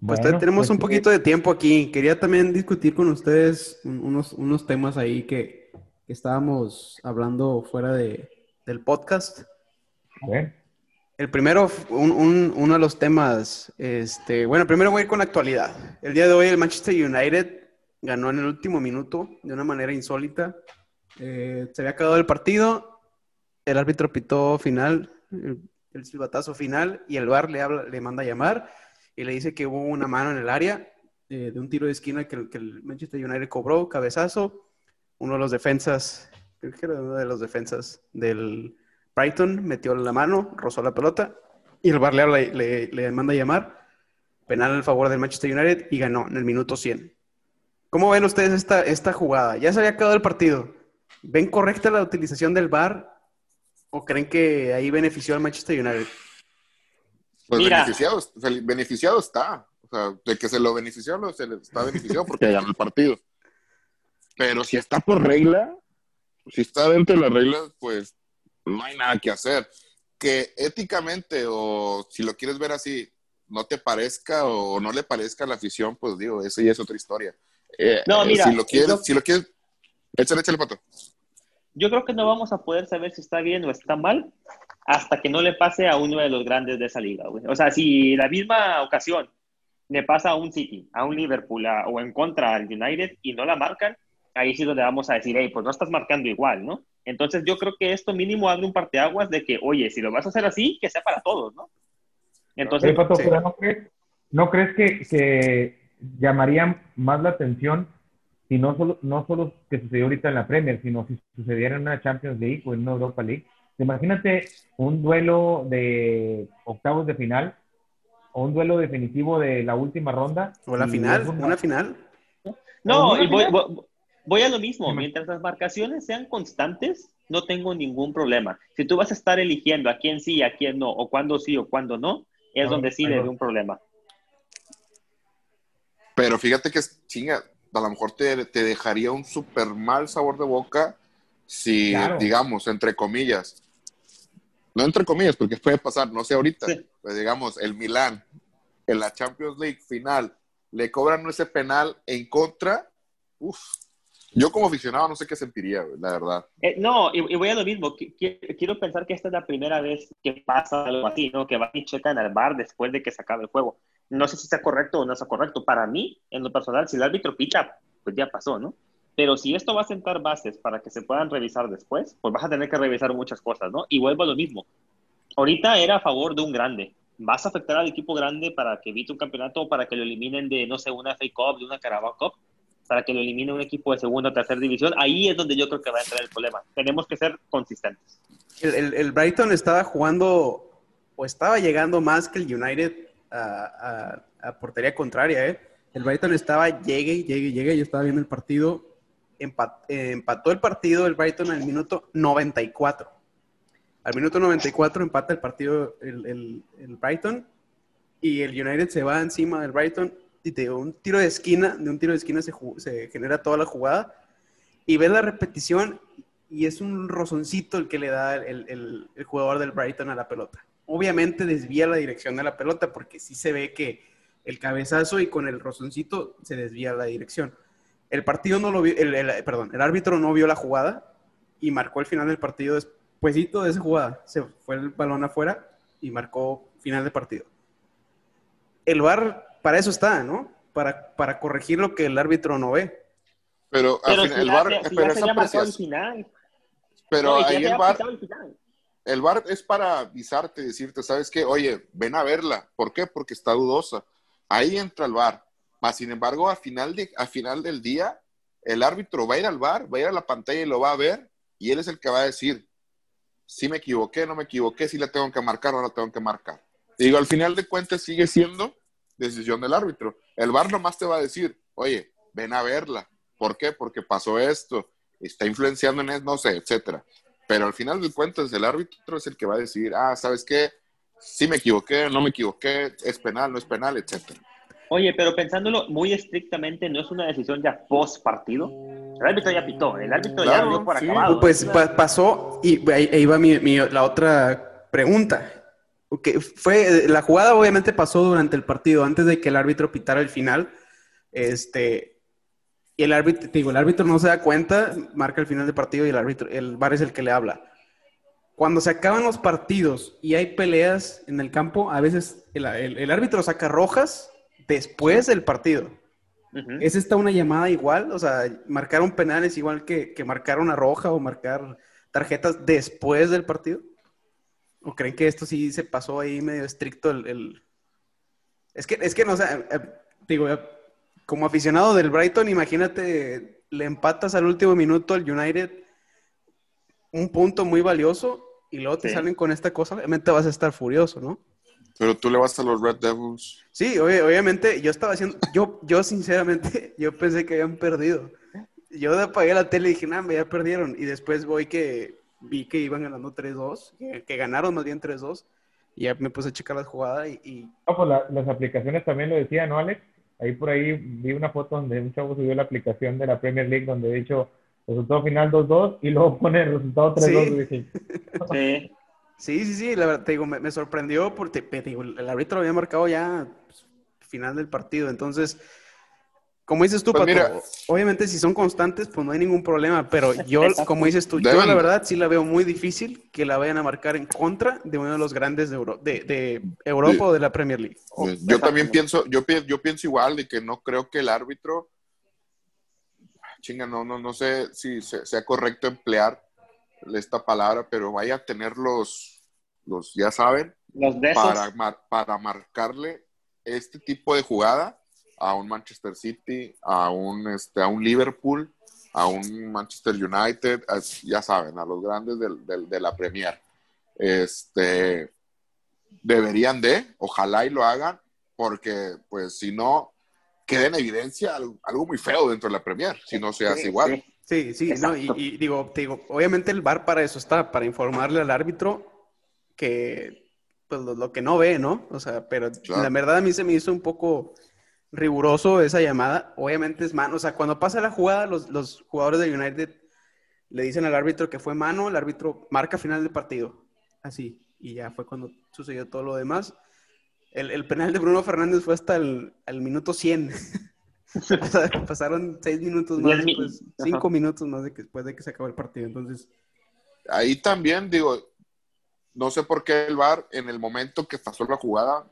Pues Bueno, tenemos pues, un poquito de tiempo aquí. Quería también discutir con ustedes un- unos, unos temas ahí que, que estábamos hablando fuera de, del podcast. a ver, El primero, un- un- uno de los temas, este, bueno, primero voy a ir con la actualidad. El día de hoy el Manchester United ganó en el último minuto de una manera insólita. Eh, se había acabado el partido, el árbitro pitó final, el, el silbatazo final, y el VAR le, habla, le manda a llamar y le dice que hubo una mano en el área eh, de un tiro de esquina que, el- Manchester United cobró, cabezazo. Uno de los defensas, creo que era uno de los defensas del Brighton metió la mano, rozó la pelota y el VAR le, habla le, le manda a llamar. Penal en favor del Manchester United y ganó en el minuto 100. ¿Cómo ven ustedes esta, esta jugada? Ya se había acabado el partido. ¿Ven correcta la utilización del VAR o creen que ahí benefició al Manchester United? Pues Mira. beneficiado, beneficiado está. O sea, de que se lo benefició, lo- se le está beneficiado porque ganó el partido. Pero si está por regla, si está dentro de las reglas, pues no hay nada que hacer. Que éticamente, o si lo quieres ver así, no te parezca o no le parezca a la afición, pues digo, eso ya es otra historia. Eh, No, eh, mira, si lo quieres, yo- si lo quieres, échale, échale pato. Yo creo que no vamos a poder saber si está bien o está mal hasta que no le pase a uno de los grandes de esa liga, güey. O sea, si la misma ocasión le pasa a un City, a un Liverpool a- o en contra al United y no la marcan, ahí sí donde vamos a decir, hey, pues no estás marcando igual, ¿no? Entonces yo creo que esto mínimo abre un parteaguas de que, oye, si lo vas a hacer así, que sea para todos, ¿no? Entonces, Pato, sí. ¿no crees, no crees que, que llamaría más la atención si no solo, no solo que sucedió ahorita en la Premier, sino si sucediera en una Champions League o en una Europa League. Imagínate un duelo de octavos de final o un duelo definitivo de la última ronda. O la final, una final. No, y voy, voy, a lo mismo. Mientras las marcaciones sean constantes, no tengo ningún problema. Si tú vas a estar eligiendo a quién sí, a quién no, o cuándo sí o cuándo no, es donde sí le un problema. Pero fíjate que, chinga, a lo mejor te, dejaría un súper mal sabor de boca si, digamos, entre comillas, no entre comillas, porque puede pasar, no sé ahorita, pues digamos, el Milán en la Champions League final le cobran ese penal en contra, uff, yo como aficionado no sé qué sentiría, la verdad. Eh, no, y, voy a lo mismo. Quiero pensar que esta es la primera vez que pasa algo así, ¿no? Que van y checan al bar después de que se acabe el juego. No sé si está correcto o no está correcto. Para mí, en lo personal, si el árbitro picha, pues ya pasó, ¿no? Pero si esto va a sentar bases para que se puedan revisar después, pues vas a tener que revisar muchas cosas, ¿no? Y vuelvo a lo mismo. Ahorita era a favor de un grande. ¿Vas a afectar al equipo grande para que evite un campeonato para que lo eliminen de, no sé, una FA Cup, de una Carabao Cup? para que lo elimine un equipo de segunda o tercera división, ahí es donde yo creo que va a entrar el problema. Tenemos que ser consistentes. El, Brighton estaba jugando o estaba llegando más que el United a, portería contraria. ¿eh? El Brighton estaba, llegue, llegue, llegue. Yo estaba viendo el partido. empató el partido el Brighton al minuto 94. Al minuto 94 empata el partido el, el Brighton y el United se va encima del Brighton de un tiro de esquina, de un tiro de esquina se, se genera toda la jugada y ves la repetición y es un rozoncito el que le da el, el, jugador del Brighton a la pelota. Obviamente desvía la dirección de la pelota porque sí se ve que el cabezazo y con el rozoncito se desvía la dirección. El partido no lo vio, el, perdón, el árbitro no vio la jugada y marcó el final del partido después de esa jugada. Se fue el balón afuera y marcó final del partido. El VAR para eso está, ¿no? Para, para corregir lo que el árbitro no ve. Pero, pero el VAR, pero final. Pero ahí el VAR, el VAR es para avisarte, decirte, ¿sabes qué? Oye, ven a verla. ¿Por qué? Porque está dudosa. Ahí entra el VAR. Más sin embargo, a final, de, a final del día, el árbitro va a ir al VAR, va a ir a la pantalla y lo va a ver, y él es el que va a decir, si me equivoqué, no me equivoqué, si la tengo que marcar o no la tengo que marcar. digo, al final de cuentas sigue siendo decisión del árbitro. El VAR nomás te va a decir, oye, ven a verla. ¿Por qué? Porque pasó esto, está influenciando en eso, no sé, etcétera. Pero al final del cuentas, el árbitro es el que va a decir, ah, ¿sabes qué? Sí me equivoqué, no me equivoqué, es penal, no es penal, etcétera. Oye, pero pensándolo muy estrictamente, ¿no es una decisión ya post partido? El árbitro ya pitó, el árbitro ya dio por acabado. Pues pasó, y ahí, va mi, la otra pregunta. Okay, fue, la jugada obviamente pasó durante el partido, antes de que el árbitro pitara el final. Este, y el árbitro, digo, el árbitro no se da cuenta, marca el final del partido y el árbitro, el VAR es el que le habla. Cuando se acaban los partidos y hay peleas en el campo, a veces el, árbitro saca rojas después del partido. ¿Es esta una llamada igual? O sea, marcar un penal es igual que, que marcar una roja o marcar tarjetas después del partido. ¿O creen que esto sí se pasó ahí medio estricto el... Es, que, es que no sé, eh, digo, eh, como aficionado del Brighton, imagínate, le empatas al último minuto al United un punto muy valioso y luego te salen con esta cosa, obviamente vas a estar furioso, ¿no? Pero tú le vas a los Red Devils. Sí, obviamente, yo estaba haciendo, yo, yo sinceramente, yo pensé que habían perdido. Yo apagué la tele y dije, nada, ya perdieron. Y después voy que vi que iban ganando 3-2, que, ganaron más bien 2 y ya me puse a checar la jugada y... No, pues las aplicaciones también lo decían, ¿no, Alex? Ahí por ahí vi una foto donde un chavo subió la aplicación de la Premier League donde de hecho resultado final 2-2 y luego pone el resultado 3-2. Sí. sí. sí, sí, la verdad, te digo, me, sorprendió porque el árbitro había marcado ya pues, final del partido, entonces como dices tú, pues Pato, obviamente si son constantes, pues no hay ningún problema, pero yo, como dices tú, yo la verdad sí la veo muy difícil que la vayan a marcar en contra de uno de los grandes de, de, Europa o de la Premier League. yo también pienso, yo, yo pienso igual de que no creo que el árbitro, chinga, no, no, no sé si sea correcto emplear esta palabra, pero vaya a tener los, los ya saben, los para, para marcarle este tipo de jugada a un Manchester City, a un, este, a un Liverpool, a un Manchester United, ya saben, a los grandes de la Premier. Este, deberían de, ojalá y lo hagan, porque pues si no, queda en evidencia algo, muy feo dentro de la Premier, si no se hace igual. Sí, sí, no, y, digo, digo, obviamente el VAR para eso está, para informarle al árbitro que pues lo, que no ve, ¿no? O sea, pero la verdad a mí se me hizo un poco riguroso esa llamada. Obviamente es mano, o sea, cuando pasa la jugada, los, los jugadores de United le dicen al árbitro que fue mano, el árbitro marca final del partido, así, y ya fue cuando sucedió todo lo demás. El, penal de Bruno Fernández fue hasta el, minuto 100. Pasaron seis minutos más, cinco minutos más de que, después de que se acabó el partido. Entonces. Ahí también, digo, no sé por qué el VAR, en el momento que pasó la jugada,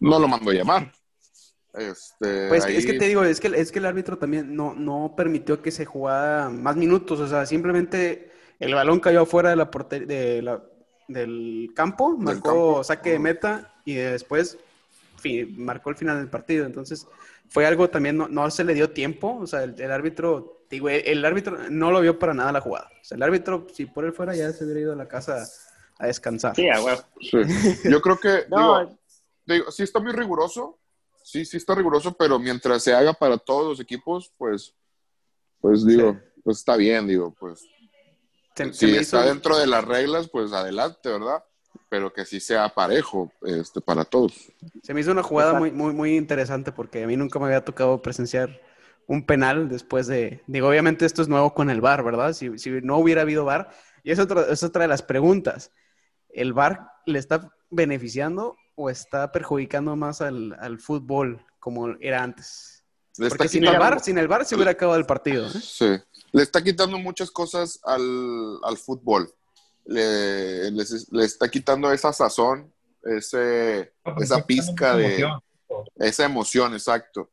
no lo mandó a llamar. Este, pues es que te digo, es que, es que el árbitro también no, no permitió que se jugara más minutos. O sea, simplemente el balón cayó afuera de la, de la del campo, marcó saque de meta y después marcó el final del partido. Entonces, fue algo también, no, se le dio tiempo. O sea, el, árbitro, digo, el, árbitro no lo vio para nada la jugada. O sea, el árbitro, si por él fuera, ya se hubiera ido a la casa a descansar. Sí, Yo creo que, digo, sí está muy riguroso. Sí, sí está riguroso, pero mientras se haga para todos los equipos, pues, pues digo, pues está bien, digo, pues si está dentro de las reglas, pues adelante, ¿verdad? Pero que sí sea parejo este, para todos. Se me hizo una jugada muy, muy, muy interesante porque a mí nunca me había tocado presenciar un penal después de... Digo, obviamente esto es nuevo con el VAR, ¿verdad? Si, si no hubiera habido VAR. Y es otra, es otra de las preguntas. ¿El VAR le está beneficiando o está perjudicando más al, al fútbol como era antes? Porque sin el, VAR, sin el VAR se hubiera acabado el partido. ¿eh? Sí le está quitando muchas cosas al, fútbol. Le, está quitando esa sazón, ese, esa pizca de... Esa emoción, exacto.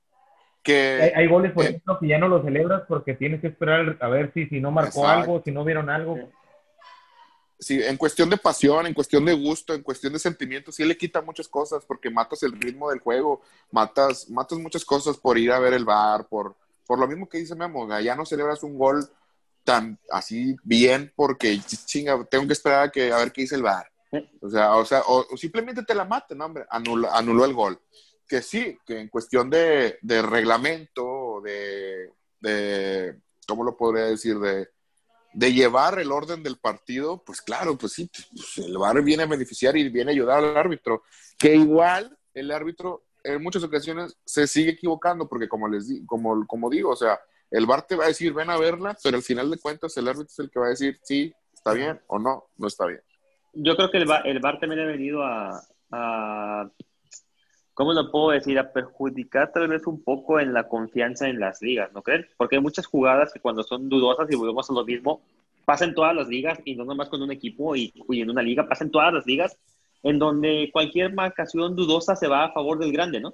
Que, hay, goles, por ejemplo, que ya no lo celebras porque tienes que esperar a ver si, si no marcó algo, si no vieron algo. Sí, en cuestión de pasión, en cuestión de gusto, en cuestión de sentimientos, sí le quita muchas cosas porque matas el ritmo del juego, matas, matas muchas cosas por ir a ver el bar, por, por lo mismo que dice Memo, ya no celebras un gol tan así bien porque chinga, tengo que esperar a, que, a ver qué dice el VAR. O sea, o, sea, o, simplemente te la maten, ¿no, hombre, anuló, el gol. Que sí, que en cuestión de, de reglamento, de, de, ¿cómo lo podría decir? De, de llevar el orden del partido, pues claro, pues sí, pues el VAR viene a beneficiar y viene a ayudar al árbitro. Que igual el árbitro en muchas ocasiones se sigue equivocando porque como les como, como digo, o sea, el VAR te va a decir ven a verla, pero al final de cuentas el árbitro es el que va a decir sí, está bien o no, no está bien. Yo creo que el VAR, el VAR también ha venido a, ¿cómo lo puedo decir? A perjudicar tal vez un poco en la confianza en las ligas, ¿no creen? Porque hay muchas jugadas que cuando son dudosas y volvemos a lo mismo, pasan todas las ligas y no nomás con un equipo y, y en una liga, pasan todas las ligas en donde cualquier marcación dudosa se va a favor del grande, ¿no?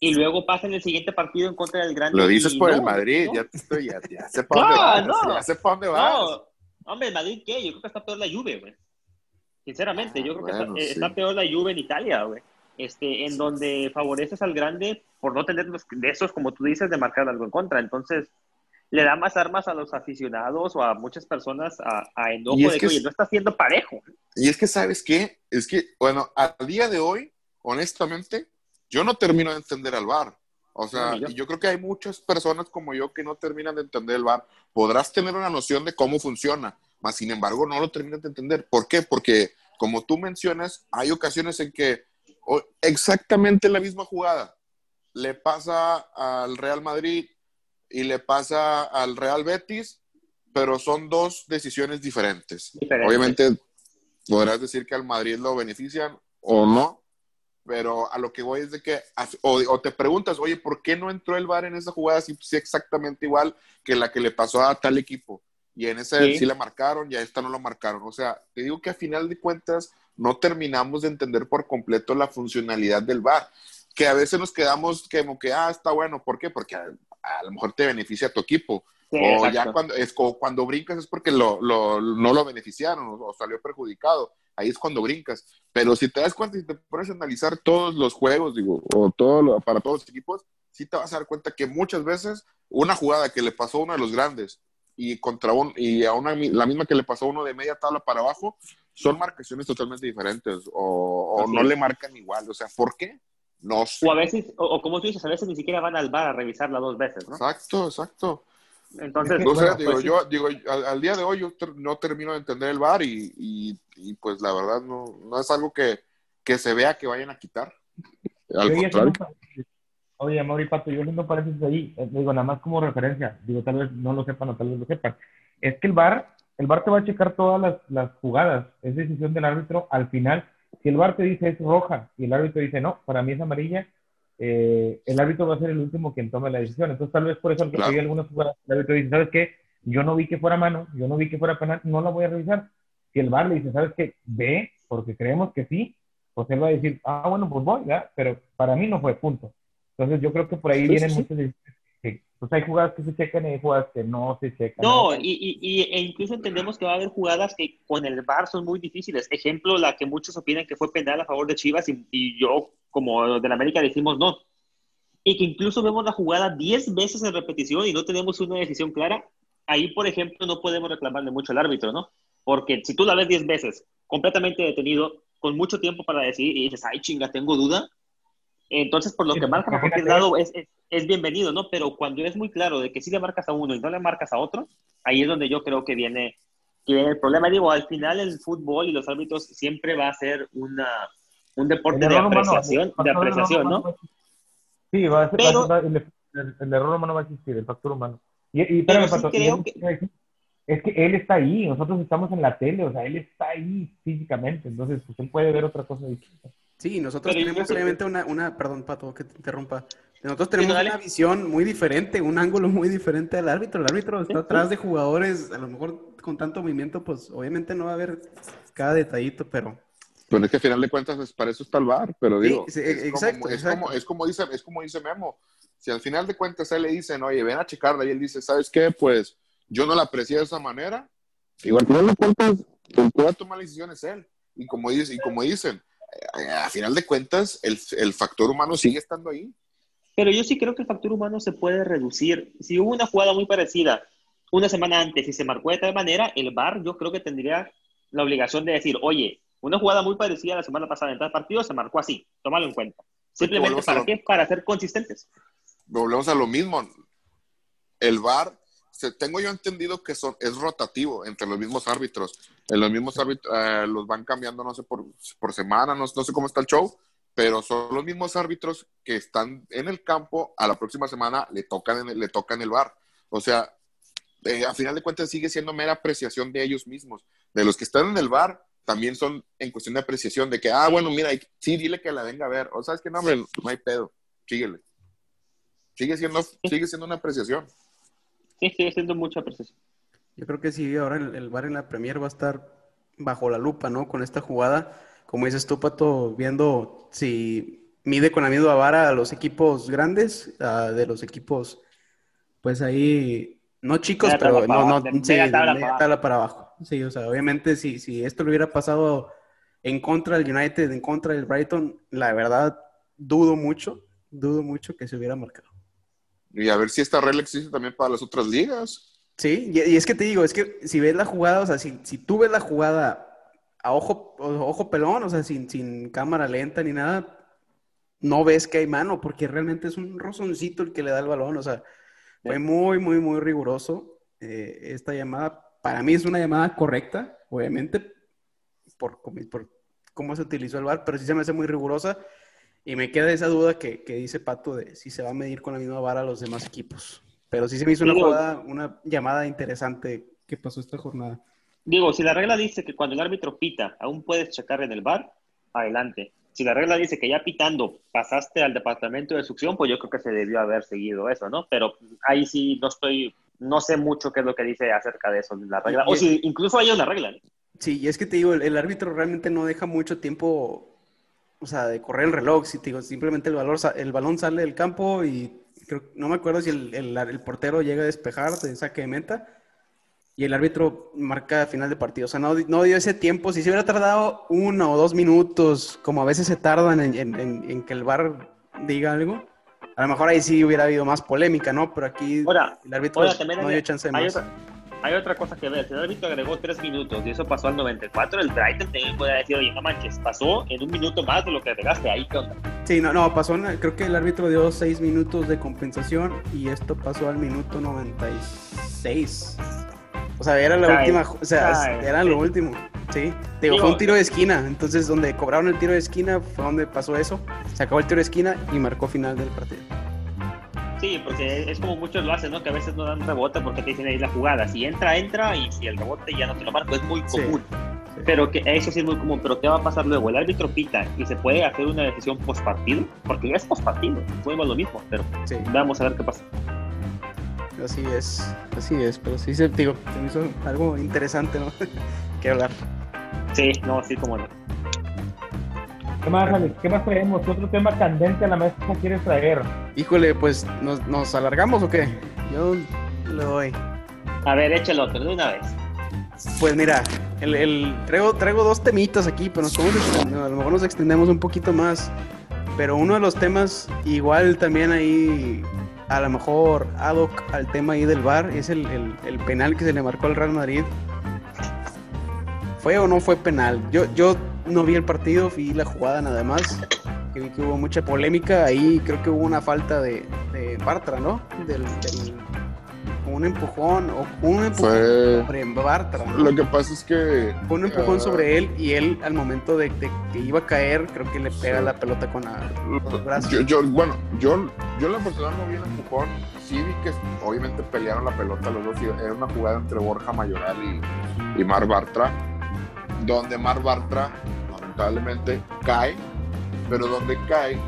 Y luego pasa en el siguiente partido en contra del grande. Lo dices por el Madrid, ya te estoy, ya, ya sé para dónde vas, ya sé para dónde vas. No, hombre, ¿el Madrid qué? Yo creo que está peor la Juve, güey. Sinceramente, yo creo que está, peor la Juve en Italia, güey. Este, en donde favoreces al grande por no tener los, de esos, como tú dices, de marcar algo en contra. Entonces, le da más armas a los aficionados o a muchas personas a, a enojo de que, no está siendo parejo. Y es que, ¿sabes qué? Es que, bueno, a día de hoy, honestamente, yo no termino de entender al VAR. O sea, y yo creo que hay muchas personas como yo que no terminan de entender el VAR. Podrás tener una noción de cómo funciona, mas sin embargo no lo terminan de entender. ¿Por qué? Porque, como tú mencionas, hay ocasiones en que exactamente la misma jugada le pasa al Real Madrid y le pasa al Real Betis, pero son dos decisiones diferentes. Obviamente podrás decir que al Madrid lo benefician o no, pero a lo que voy es de que, o, te preguntas, oye, ¿por qué no entró el VAR en esa jugada si, es exactamente igual que la que le pasó a tal equipo? Y en ese sí. sí la marcaron y a esta no lo marcaron. O sea, te digo que a final de cuentas no terminamos de entender por completo la funcionalidad del VAR que a veces nos quedamos como que, ah, está bueno, ¿por qué? Porque a lo mejor te beneficia a tu equipo. o ya cuando, es, cuando brincas es porque lo, lo, no lo beneficiaron o, salió perjudicado. Ahí es cuando brincas. Pero si te das cuenta y te pones a analizar todos los juegos, digo, o todo para todos los equipos, sí te vas a dar cuenta que muchas veces una jugada que le pasó a uno de los grandes y contra un, y a una, la misma que le pasó a uno de media tabla para abajo, son marcaciones totalmente diferentes o, o no le marcan igual. O sea, ¿por qué? No sé. O a veces, o, como tú dices, a veces ni siquiera van al bar a revisarla dos veces, ¿no? Exacto, exacto. Entonces, digo, pues, yo, digo, al, al día de hoy yo ter- no termino de entender el bar y, y, y, pues la verdad no, no es algo que, que se vea que vayan a quitar. Al contrario. un. Oye, Mauri Pato, yo haciendo paréntesis ahí, eh, digo, nada más como referencia, digo, tal vez no lo sepan o tal vez lo sepan, es que el VAR, el VAR te va a checar todas las, las jugadas, es decisión del árbitro al final. Si el VAR te dice es roja y el árbitro dice no, para mí es amarilla, eh, el árbitro va a ser el último quien tome la decisión. Entonces, tal vez por eso Claro. hay algunas jugadas, el árbitro dice, ¿sabes qué? Yo no vi que fuera mano, yo no vi que fuera penal, no la voy a revisar. Si el VAR le dice, ¿sabes qué? Ve, porque creemos que sí, pues él va a decir, ah, bueno, pues voy, ¿verdad? Pero para mí no fue punto. Entonces yo creo que por ahí Sí, vienen sí, que, pues hay jugadas que se checan y hay jugadas que no se checan. No, y, y, y- e incluso entendemos que va a haber jugadas que con el VAR son muy difíciles. Ejemplo, la que muchos opinan que fue penal a favor de Chivas y, y yo, como de la América, decimos no. Y que incluso vemos la jugada 10 veces en repetición y no tenemos una decisión clara. Ahí, por ejemplo, no podemos reclamarle mucho al árbitro, ¿no? Porque si tú la ves 10 veces, completamente detenido, con mucho tiempo para decidir y dices, ay, chinga, tengo duda, entonces por lo que marca por cualquier imagínate. lado es, es, es bienvenido, ¿no? Pero cuando es muy claro de que sí le marcas a uno y no le marcas a otro, ahí es donde yo creo que viene, que viene el problema. Digo, al final el fútbol y los árbitros siempre va a ser una, un deporte de humano, apreciación, de apreciación, ¿no? a. Sí, va a ser, Pero- va a ser- el, el- el error humano va a existir, el factor humano. Y, y Pero espérame, sí Pato, y creo él- que- es que él está ahí, nosotros estamos en la tele, o sea, él está ahí físicamente, entonces pues él puede ver otra cosa distinta. Sí, nosotros Pero tenemos obviamente una, una, perdón, Pato, que te interrumpa. Nosotros tenemos una visión muy diferente, un ángulo muy diferente al árbitro. El árbitro está Sí, atrás sí. de jugadores, a lo mejor con tanto movimiento, pues obviamente no va a ver cada detallito, pero Pero es que al final de cuentas es- para eso está el bar, pero Sí, digo, sí, es, como, exacto, es, exacto. como, es como dice, es como dice Memo. Si al final de cuentas él le dicen, oye, ven a checarla, y él dice, ¿sabes qué? Pues yo no la aprecié de esa manera. Igual al final de cuentas, el que va a tomar la decisión es él. Y como, dice, y como dicen, a final de cuentas, el, el factor humano sigue estando ahí. Pero yo sí creo que el factor humano se puede reducir. Si hubo una jugada muy parecida una semana antes y se marcó de tal manera, el VAR yo creo que tendría la obligación de decir, oye, una jugada muy parecida la semana pasada en tal partido se marcó así, tómalo en cuenta. Simplemente volvemos a para lo- qué? Para ser consistentes. volvemos a lo mismo. El VAR, tengo yo entendido que son, es rotativo entre los mismos árbitros. En los mismos árbitros eh, los van cambiando, no sé, por, por semana, no, no sé cómo está el show, pero son los mismos árbitros que están en el campo, a la próxima semana le tocan, en- le tocan el VAR. O sea, eh, a final de cuentas sigue siendo mera apreciación de ellos mismos. De los que están en el VAR, también son en cuestión de apreciación, de que, ah, bueno, mira, sí, dile que la venga a ver. O sabes que no, hombre, no hay pedo, síguele. Sigue siendo, sigue siendo una apreciación. Sí, sigue siendo mucha apreciación. yo creo que sí, ahora el, el VAR en la Premier va a estar bajo la lupa, ¿no? Con esta jugada, como dices tú, Pato, viendo si mide con la misma vara a los equipos grandes, a de los equipos, pues ahí, no chicos, Media pero no, no, de sí, media tabla media para tabla para abajo. Sí, o sea, obviamente si, si esto le hubiera pasado en contra del United, en contra del Brighton, la verdad, dudo mucho, dudo mucho que se hubiera marcado. Y a ver si esta regla existe también para las otras ligas. Sí, y, y es que te digo, es que si ves la jugada, o sea, si, si tú ves la jugada a ojo, o- ojo pelón, o sea, sin, sin cámara lenta ni nada, no ves que hay mano, porque realmente es un rozoncito el que le da el balón, o sea, fue muy, muy, muy riguroso eh, esta llamada. Para mí es una llamada correcta, obviamente, por, cómo- por cómo se utilizó el VAR, pero sí se me hace muy rigurosa. Y me queda esa duda que, que dice Pato de si se va a medir con la misma vara a los demás equipos. Pero sí se me hizo una jugada, una llamada interesante que pasó esta jornada. Digo, si la regla dice que cuando el árbitro pita, aún puedes checar en el bar, adelante. Si la regla dice que ya pitando pasaste al departamento de succión, pues yo creo que se debió haber seguido eso, ¿no? Pero ahí sí no estoy, no sé mucho qué es lo que dice acerca de eso, la regla. O si incluso hay una regla. ¿no? Sí, y es que te digo, el, el árbitro realmente no deja mucho tiempo, o sea, de correr el reloj. Si te digo, simplemente el, valor, el balón sale del campo y creo, no me acuerdo si el, el- el portero llega a despejar de saque de meta y el árbitro marca final de partido. O sea, no, di- no dio ese tiempo. Si se hubiera tardado uno o dos minutos, como a veces se tardan en, en- en- en que el VAR diga algo, A lo mejor ahí sí hubiera habido más polémica, ¿no? Pero aquí Ahora, el árbitro ahora no dio chance de más. otra, hay otra cosa que ver. Si el árbitro agregó tres minutos y eso pasó al 94, el Brighton también puede decir, oye, no manches, pasó en un minuto más de lo que agregaste. Ahí, ¿qué onda? Sí, no, no, pasó, creo que el árbitro dio seis minutos de compensación y esto pasó al minuto 96. O sea, era la última, o sea, era sí. lo último. Sí, digo, Digo, fue un tiro de esquina, entonces donde cobraron el tiro de esquina fue donde pasó eso. Se acabó el tiro de esquina y marcó final del partido. Sí, porque es como muchos lo hacen, ¿no? Que a veces no dan rebote porque te dicen ahí la jugada. Si entra, entra y si el rebote ya no te lo marco, es muy Sí, común. sí. Pero que eso sí es muy común. Pero ¿qué va a pasar luego? El árbitro pita y se puede hacer una decisión post partido, porque ya es post partido. Fuimos lo mismo, pero Sí, vamos a ver qué pasa. así es, así es, pero sí se, digo, se me hizo algo interesante, ¿no? que hablar. Sí, no, sí, como no. ¿Qué más, Alex? ¿Qué más traemos? ¿Qué otro tema candente a la mesa quieres traer? Híjole, pues, ¿nos, nos alargamos o qué? Yo le doy. A ver, échalo otro de una vez. Pues mira, el, el- traigo, traigo dos temitas aquí, pero nos podemos a lo mejor nos extendemos un poquito más. Pero uno de los temas, igual también ahí, a lo mejor ad hoc al tema ahí del VAR, es el, el- el penal que se le marcó al Real Madrid. ¿Fue o no fue penal? Yo, yo no vi el partido, vi la jugada nada más. Que vi que hubo mucha polémica. Ahí creo que hubo una falta de, de Bartra, ¿no? Del, del- un empujón o un empujón Fue- sobre Bartra. ¿no? Lo que pasa es que. Fue un empujón ah, sobre él y él al momento de, de que iba a caer, creo que le pega Sí. la pelota con la... los brazos. Yo, yo- bueno, yo, yo la personal no vi el empujón. Sí vi que obviamente pelearon la pelota los dos. y Era una jugada entre Borja Mayoral y, y Mar Bartra. Donde Mar Bartra, lamentablemente, cae. Pero donde cae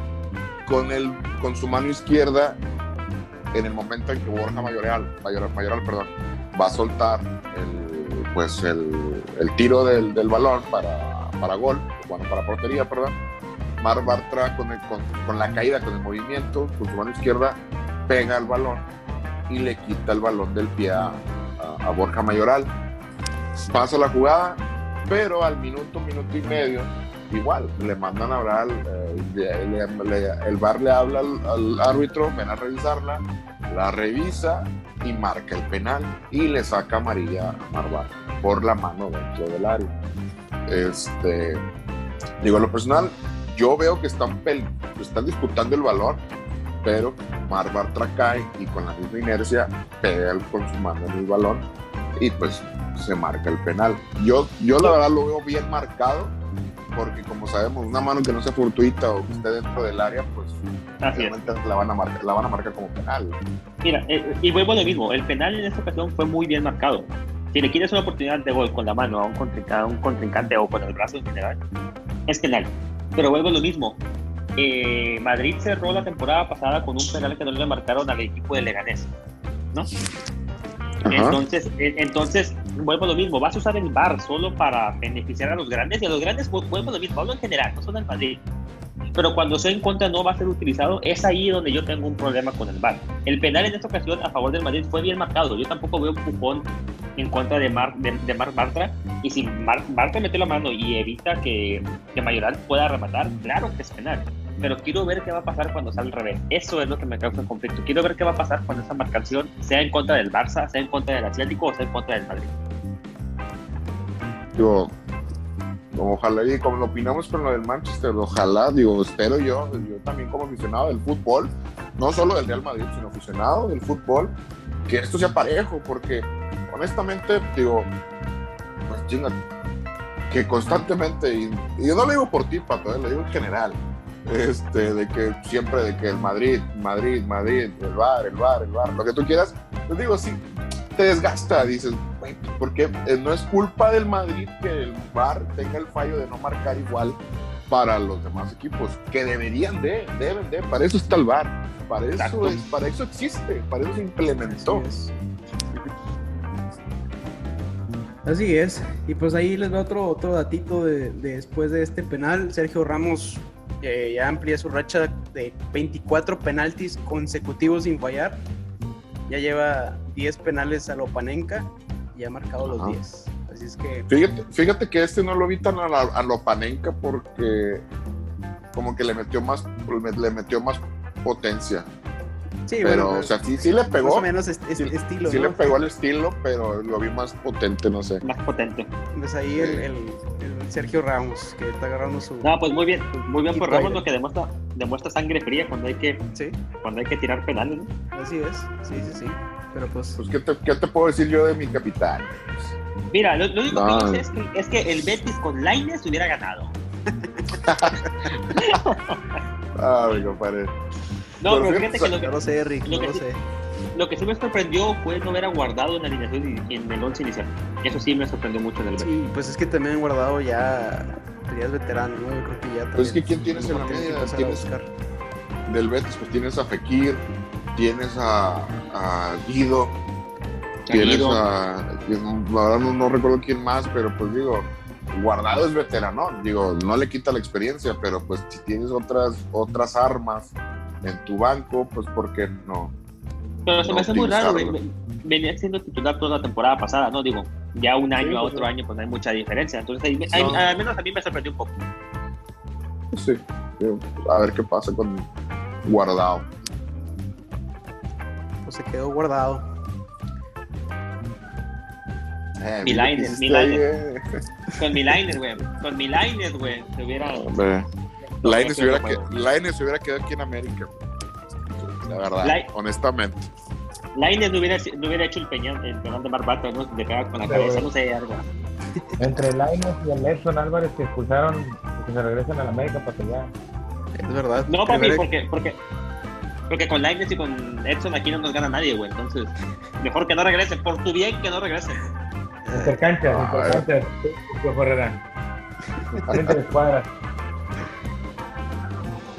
con, el, con su mano izquierda en el momento en que Borja Mayoral, Mayoral, Mayoral, perdón, va a soltar el, pues el, el tiro del, del balón para, para gol, bueno, para portería, perdón. Mar Bartra con, el- con, con la caída, con el movimiento, con su mano izquierda, pega el balón y le quita el balón del pie a, a- a Borja Mayoral. Pasa la jugada, pero al minuto, minuto y medio, igual, le mandan a hablar, eh, le- el bar le habla al, árbitro, ven a revisarla, la revisa y marca el penal y le saca amarilla a Mar Bartra por la mano dentro del área. Este, digo, en lo personal, yo veo que están, disputando el balón, pero Mar Bartra cae y con la misma inercia pega con su mano en el balón y pues se marca el penal. Yo, yo la verdad lo veo bien marcado porque como sabemos, una mano que no sea fortuita o que esté dentro del área, pues obviamente la van a marcar, la van a marcar como penal. Mira, eh, y vuelvo a lo mismo, el penal en esta ocasión fue muy bien marcado. Si le quieres una oportunidad de gol con la mano a un contrincante, a un contrincante o con el brazo en general, es penal. Pero vuelvo a lo mismo. eh, Madrid cerró la temporada pasada con un penal que no le marcaron al equipo de Leganés. ¿No? Entonces, entonces, vuelvo a lo mismo, vas a usar el VAR solo para beneficiar a los grandes y a los grandes vu- vuelvo a lo mismo, hablo en general, no solo en Madrid. Pero cuando sea en contra no va a ser utilizado, es ahí donde yo tengo un problema con el VAR. El penal en esta ocasión a favor del Madrid fue bien marcado, yo tampoco veo un pujón en contra de Mar, de, de Marc Bartra, y si Marc Bartra mete la mano y evita que, que Mayoral pueda rematar, claro que es penal. Pero quiero ver qué va a pasar cuando sale al revés. Eso es lo que me causa conflicto. Quiero ver qué va a pasar cuando esa marcación sea en contra del Barça, sea en contra del Asiático o sea en contra del Madrid. Digo, ojalá, y como lo opinamos con lo del Manchester, ojalá, digo, espero yo, yo también como aficionado del fútbol, no solo del Real Madrid, sino aficionado del fútbol, que esto sea parejo, porque honestamente, digo, pues chinga, que constantemente, y, y yo no lo digo por ti, Pato, eh, lo digo en general, este, de que siempre de que el Madrid, Madrid, Madrid, el bar, el bar, el bar, lo que tú quieras, pues digo, sí, te desgasta, dices, porque eh, no es culpa del Madrid que el VAR tenga el fallo de no marcar igual para los demás equipos, que deberían de, deben de, para eso está el VAR, para eso, es, para eso existe, para eso se implementó. Así es. Así es. Y pues ahí les va otro, otro datito de, de después de este penal. Sergio Ramos eh, ya amplía su racha de 24 penaltis consecutivos sin fallar. Ya lleva 10 penales a Lopanenka y ha marcado los Ajá. 10. Así es que Fíjate, fíjate que este no lo vi tan a, la, a lo panenca porque como que le metió más, le metió más potencia. Sí, pero, bueno, o pues, sea, sí, sí le más pegó. o menos es, es- sí, estilo, sí ¿no? le pegó el estilo, pero lo vi más potente, no sé. Más potente. Pues ahí el, el- el Sergio Ramos, que está agarrando su... No, pues muy bien, muy bien por Ramos, lo que demuestra, demuestra sangre fría cuando hay que, Sí, cuando hay que tirar penales, ¿no? así es, sí, sí, sí. Pero pues, Pues, ¿qué te, qué te puedo decir yo de mi capitán? Mira, lo, lo único No. que yo sé es que, es que el Betis con Lainez hubiera ganado. Ay, compadre. No, Pero fíjate, que lo no que, lo sé, Rick, lo no que lo sí- sé. lo que sí me sorprendió fue no haber guardado en la alineación y en el 11 inicial. Eso sí me sorprendió mucho en el. Sí, pues es que también guardado ya, ya es veterano, ¿no? Yo creo que ya Pues es que ¿quién tienes en la media? a Tienes- buscar. Del Betis, pues tienes a Fekir, tienes a, a Guido, tienes Guido. a. La verdad no, no recuerdo quién más, pero pues digo, Guardado es veterano. Digo, no le quita la experiencia, pero pues si tienes otras, otras armas en tu banco, pues ¿por qué no? Pero se no me hace muy raro, venía siendo titular toda la temporada pasada, ¿no? Digo, ya un año a pues, otro sí. año, pues no hay mucha diferencia. Entonces, ahí No. al menos a mí me sorprendió un poco. Sí, a ver qué pasa con Guardado. Pues se quedó guardado. Eh, Mi liner, mi liner. eh. Con mi liner, güey. Con mi liner, güey. Se hubiera. Hombre, Lainez se hubiera, que- se hubiera quedado aquí en América. La verdad, honestamente. Liner no hubiera, no hubiera hecho el peñón, el penal de Barbata, ¿no? De pegar con la cabeza, no sé, algo. Entre Lainez y el Edson Álvarez que expulsaron que se regresan a la América para pelear. Es verdad. No, papi, Primero- porque, porque, porque con Lines y con Edson aquí no nos gana nadie, güey. Entonces, mejor que no regresen. Por tu bien, que no regresen. Intercanchas, intercanchas. Herrera. Frente de escuadra.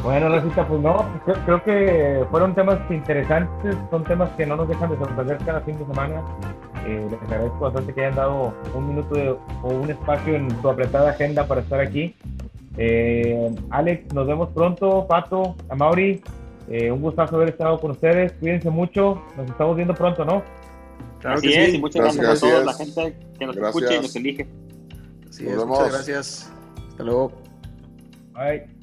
Bueno, Rosita, pues no, creo, que fueron temas interesantes, son temas que no nos dejan de sorprender cada fin de semana. Eh, les agradezco bastante que hayan dado un minuto de- o un espacio en su apretada agenda para estar aquí. Eh, Alex, nos vemos pronto. Pato, Amauri, eh, un gustazo haber estado con ustedes. Cuídense mucho, nos estamos viendo pronto, ¿no? Claro Así que es, sí. y muchas Gracias, gracias, a toda la gente que nos Gracias. escucha y nos elige. Así Nos es, vemos. muchas gracias. Hasta luego. Bye.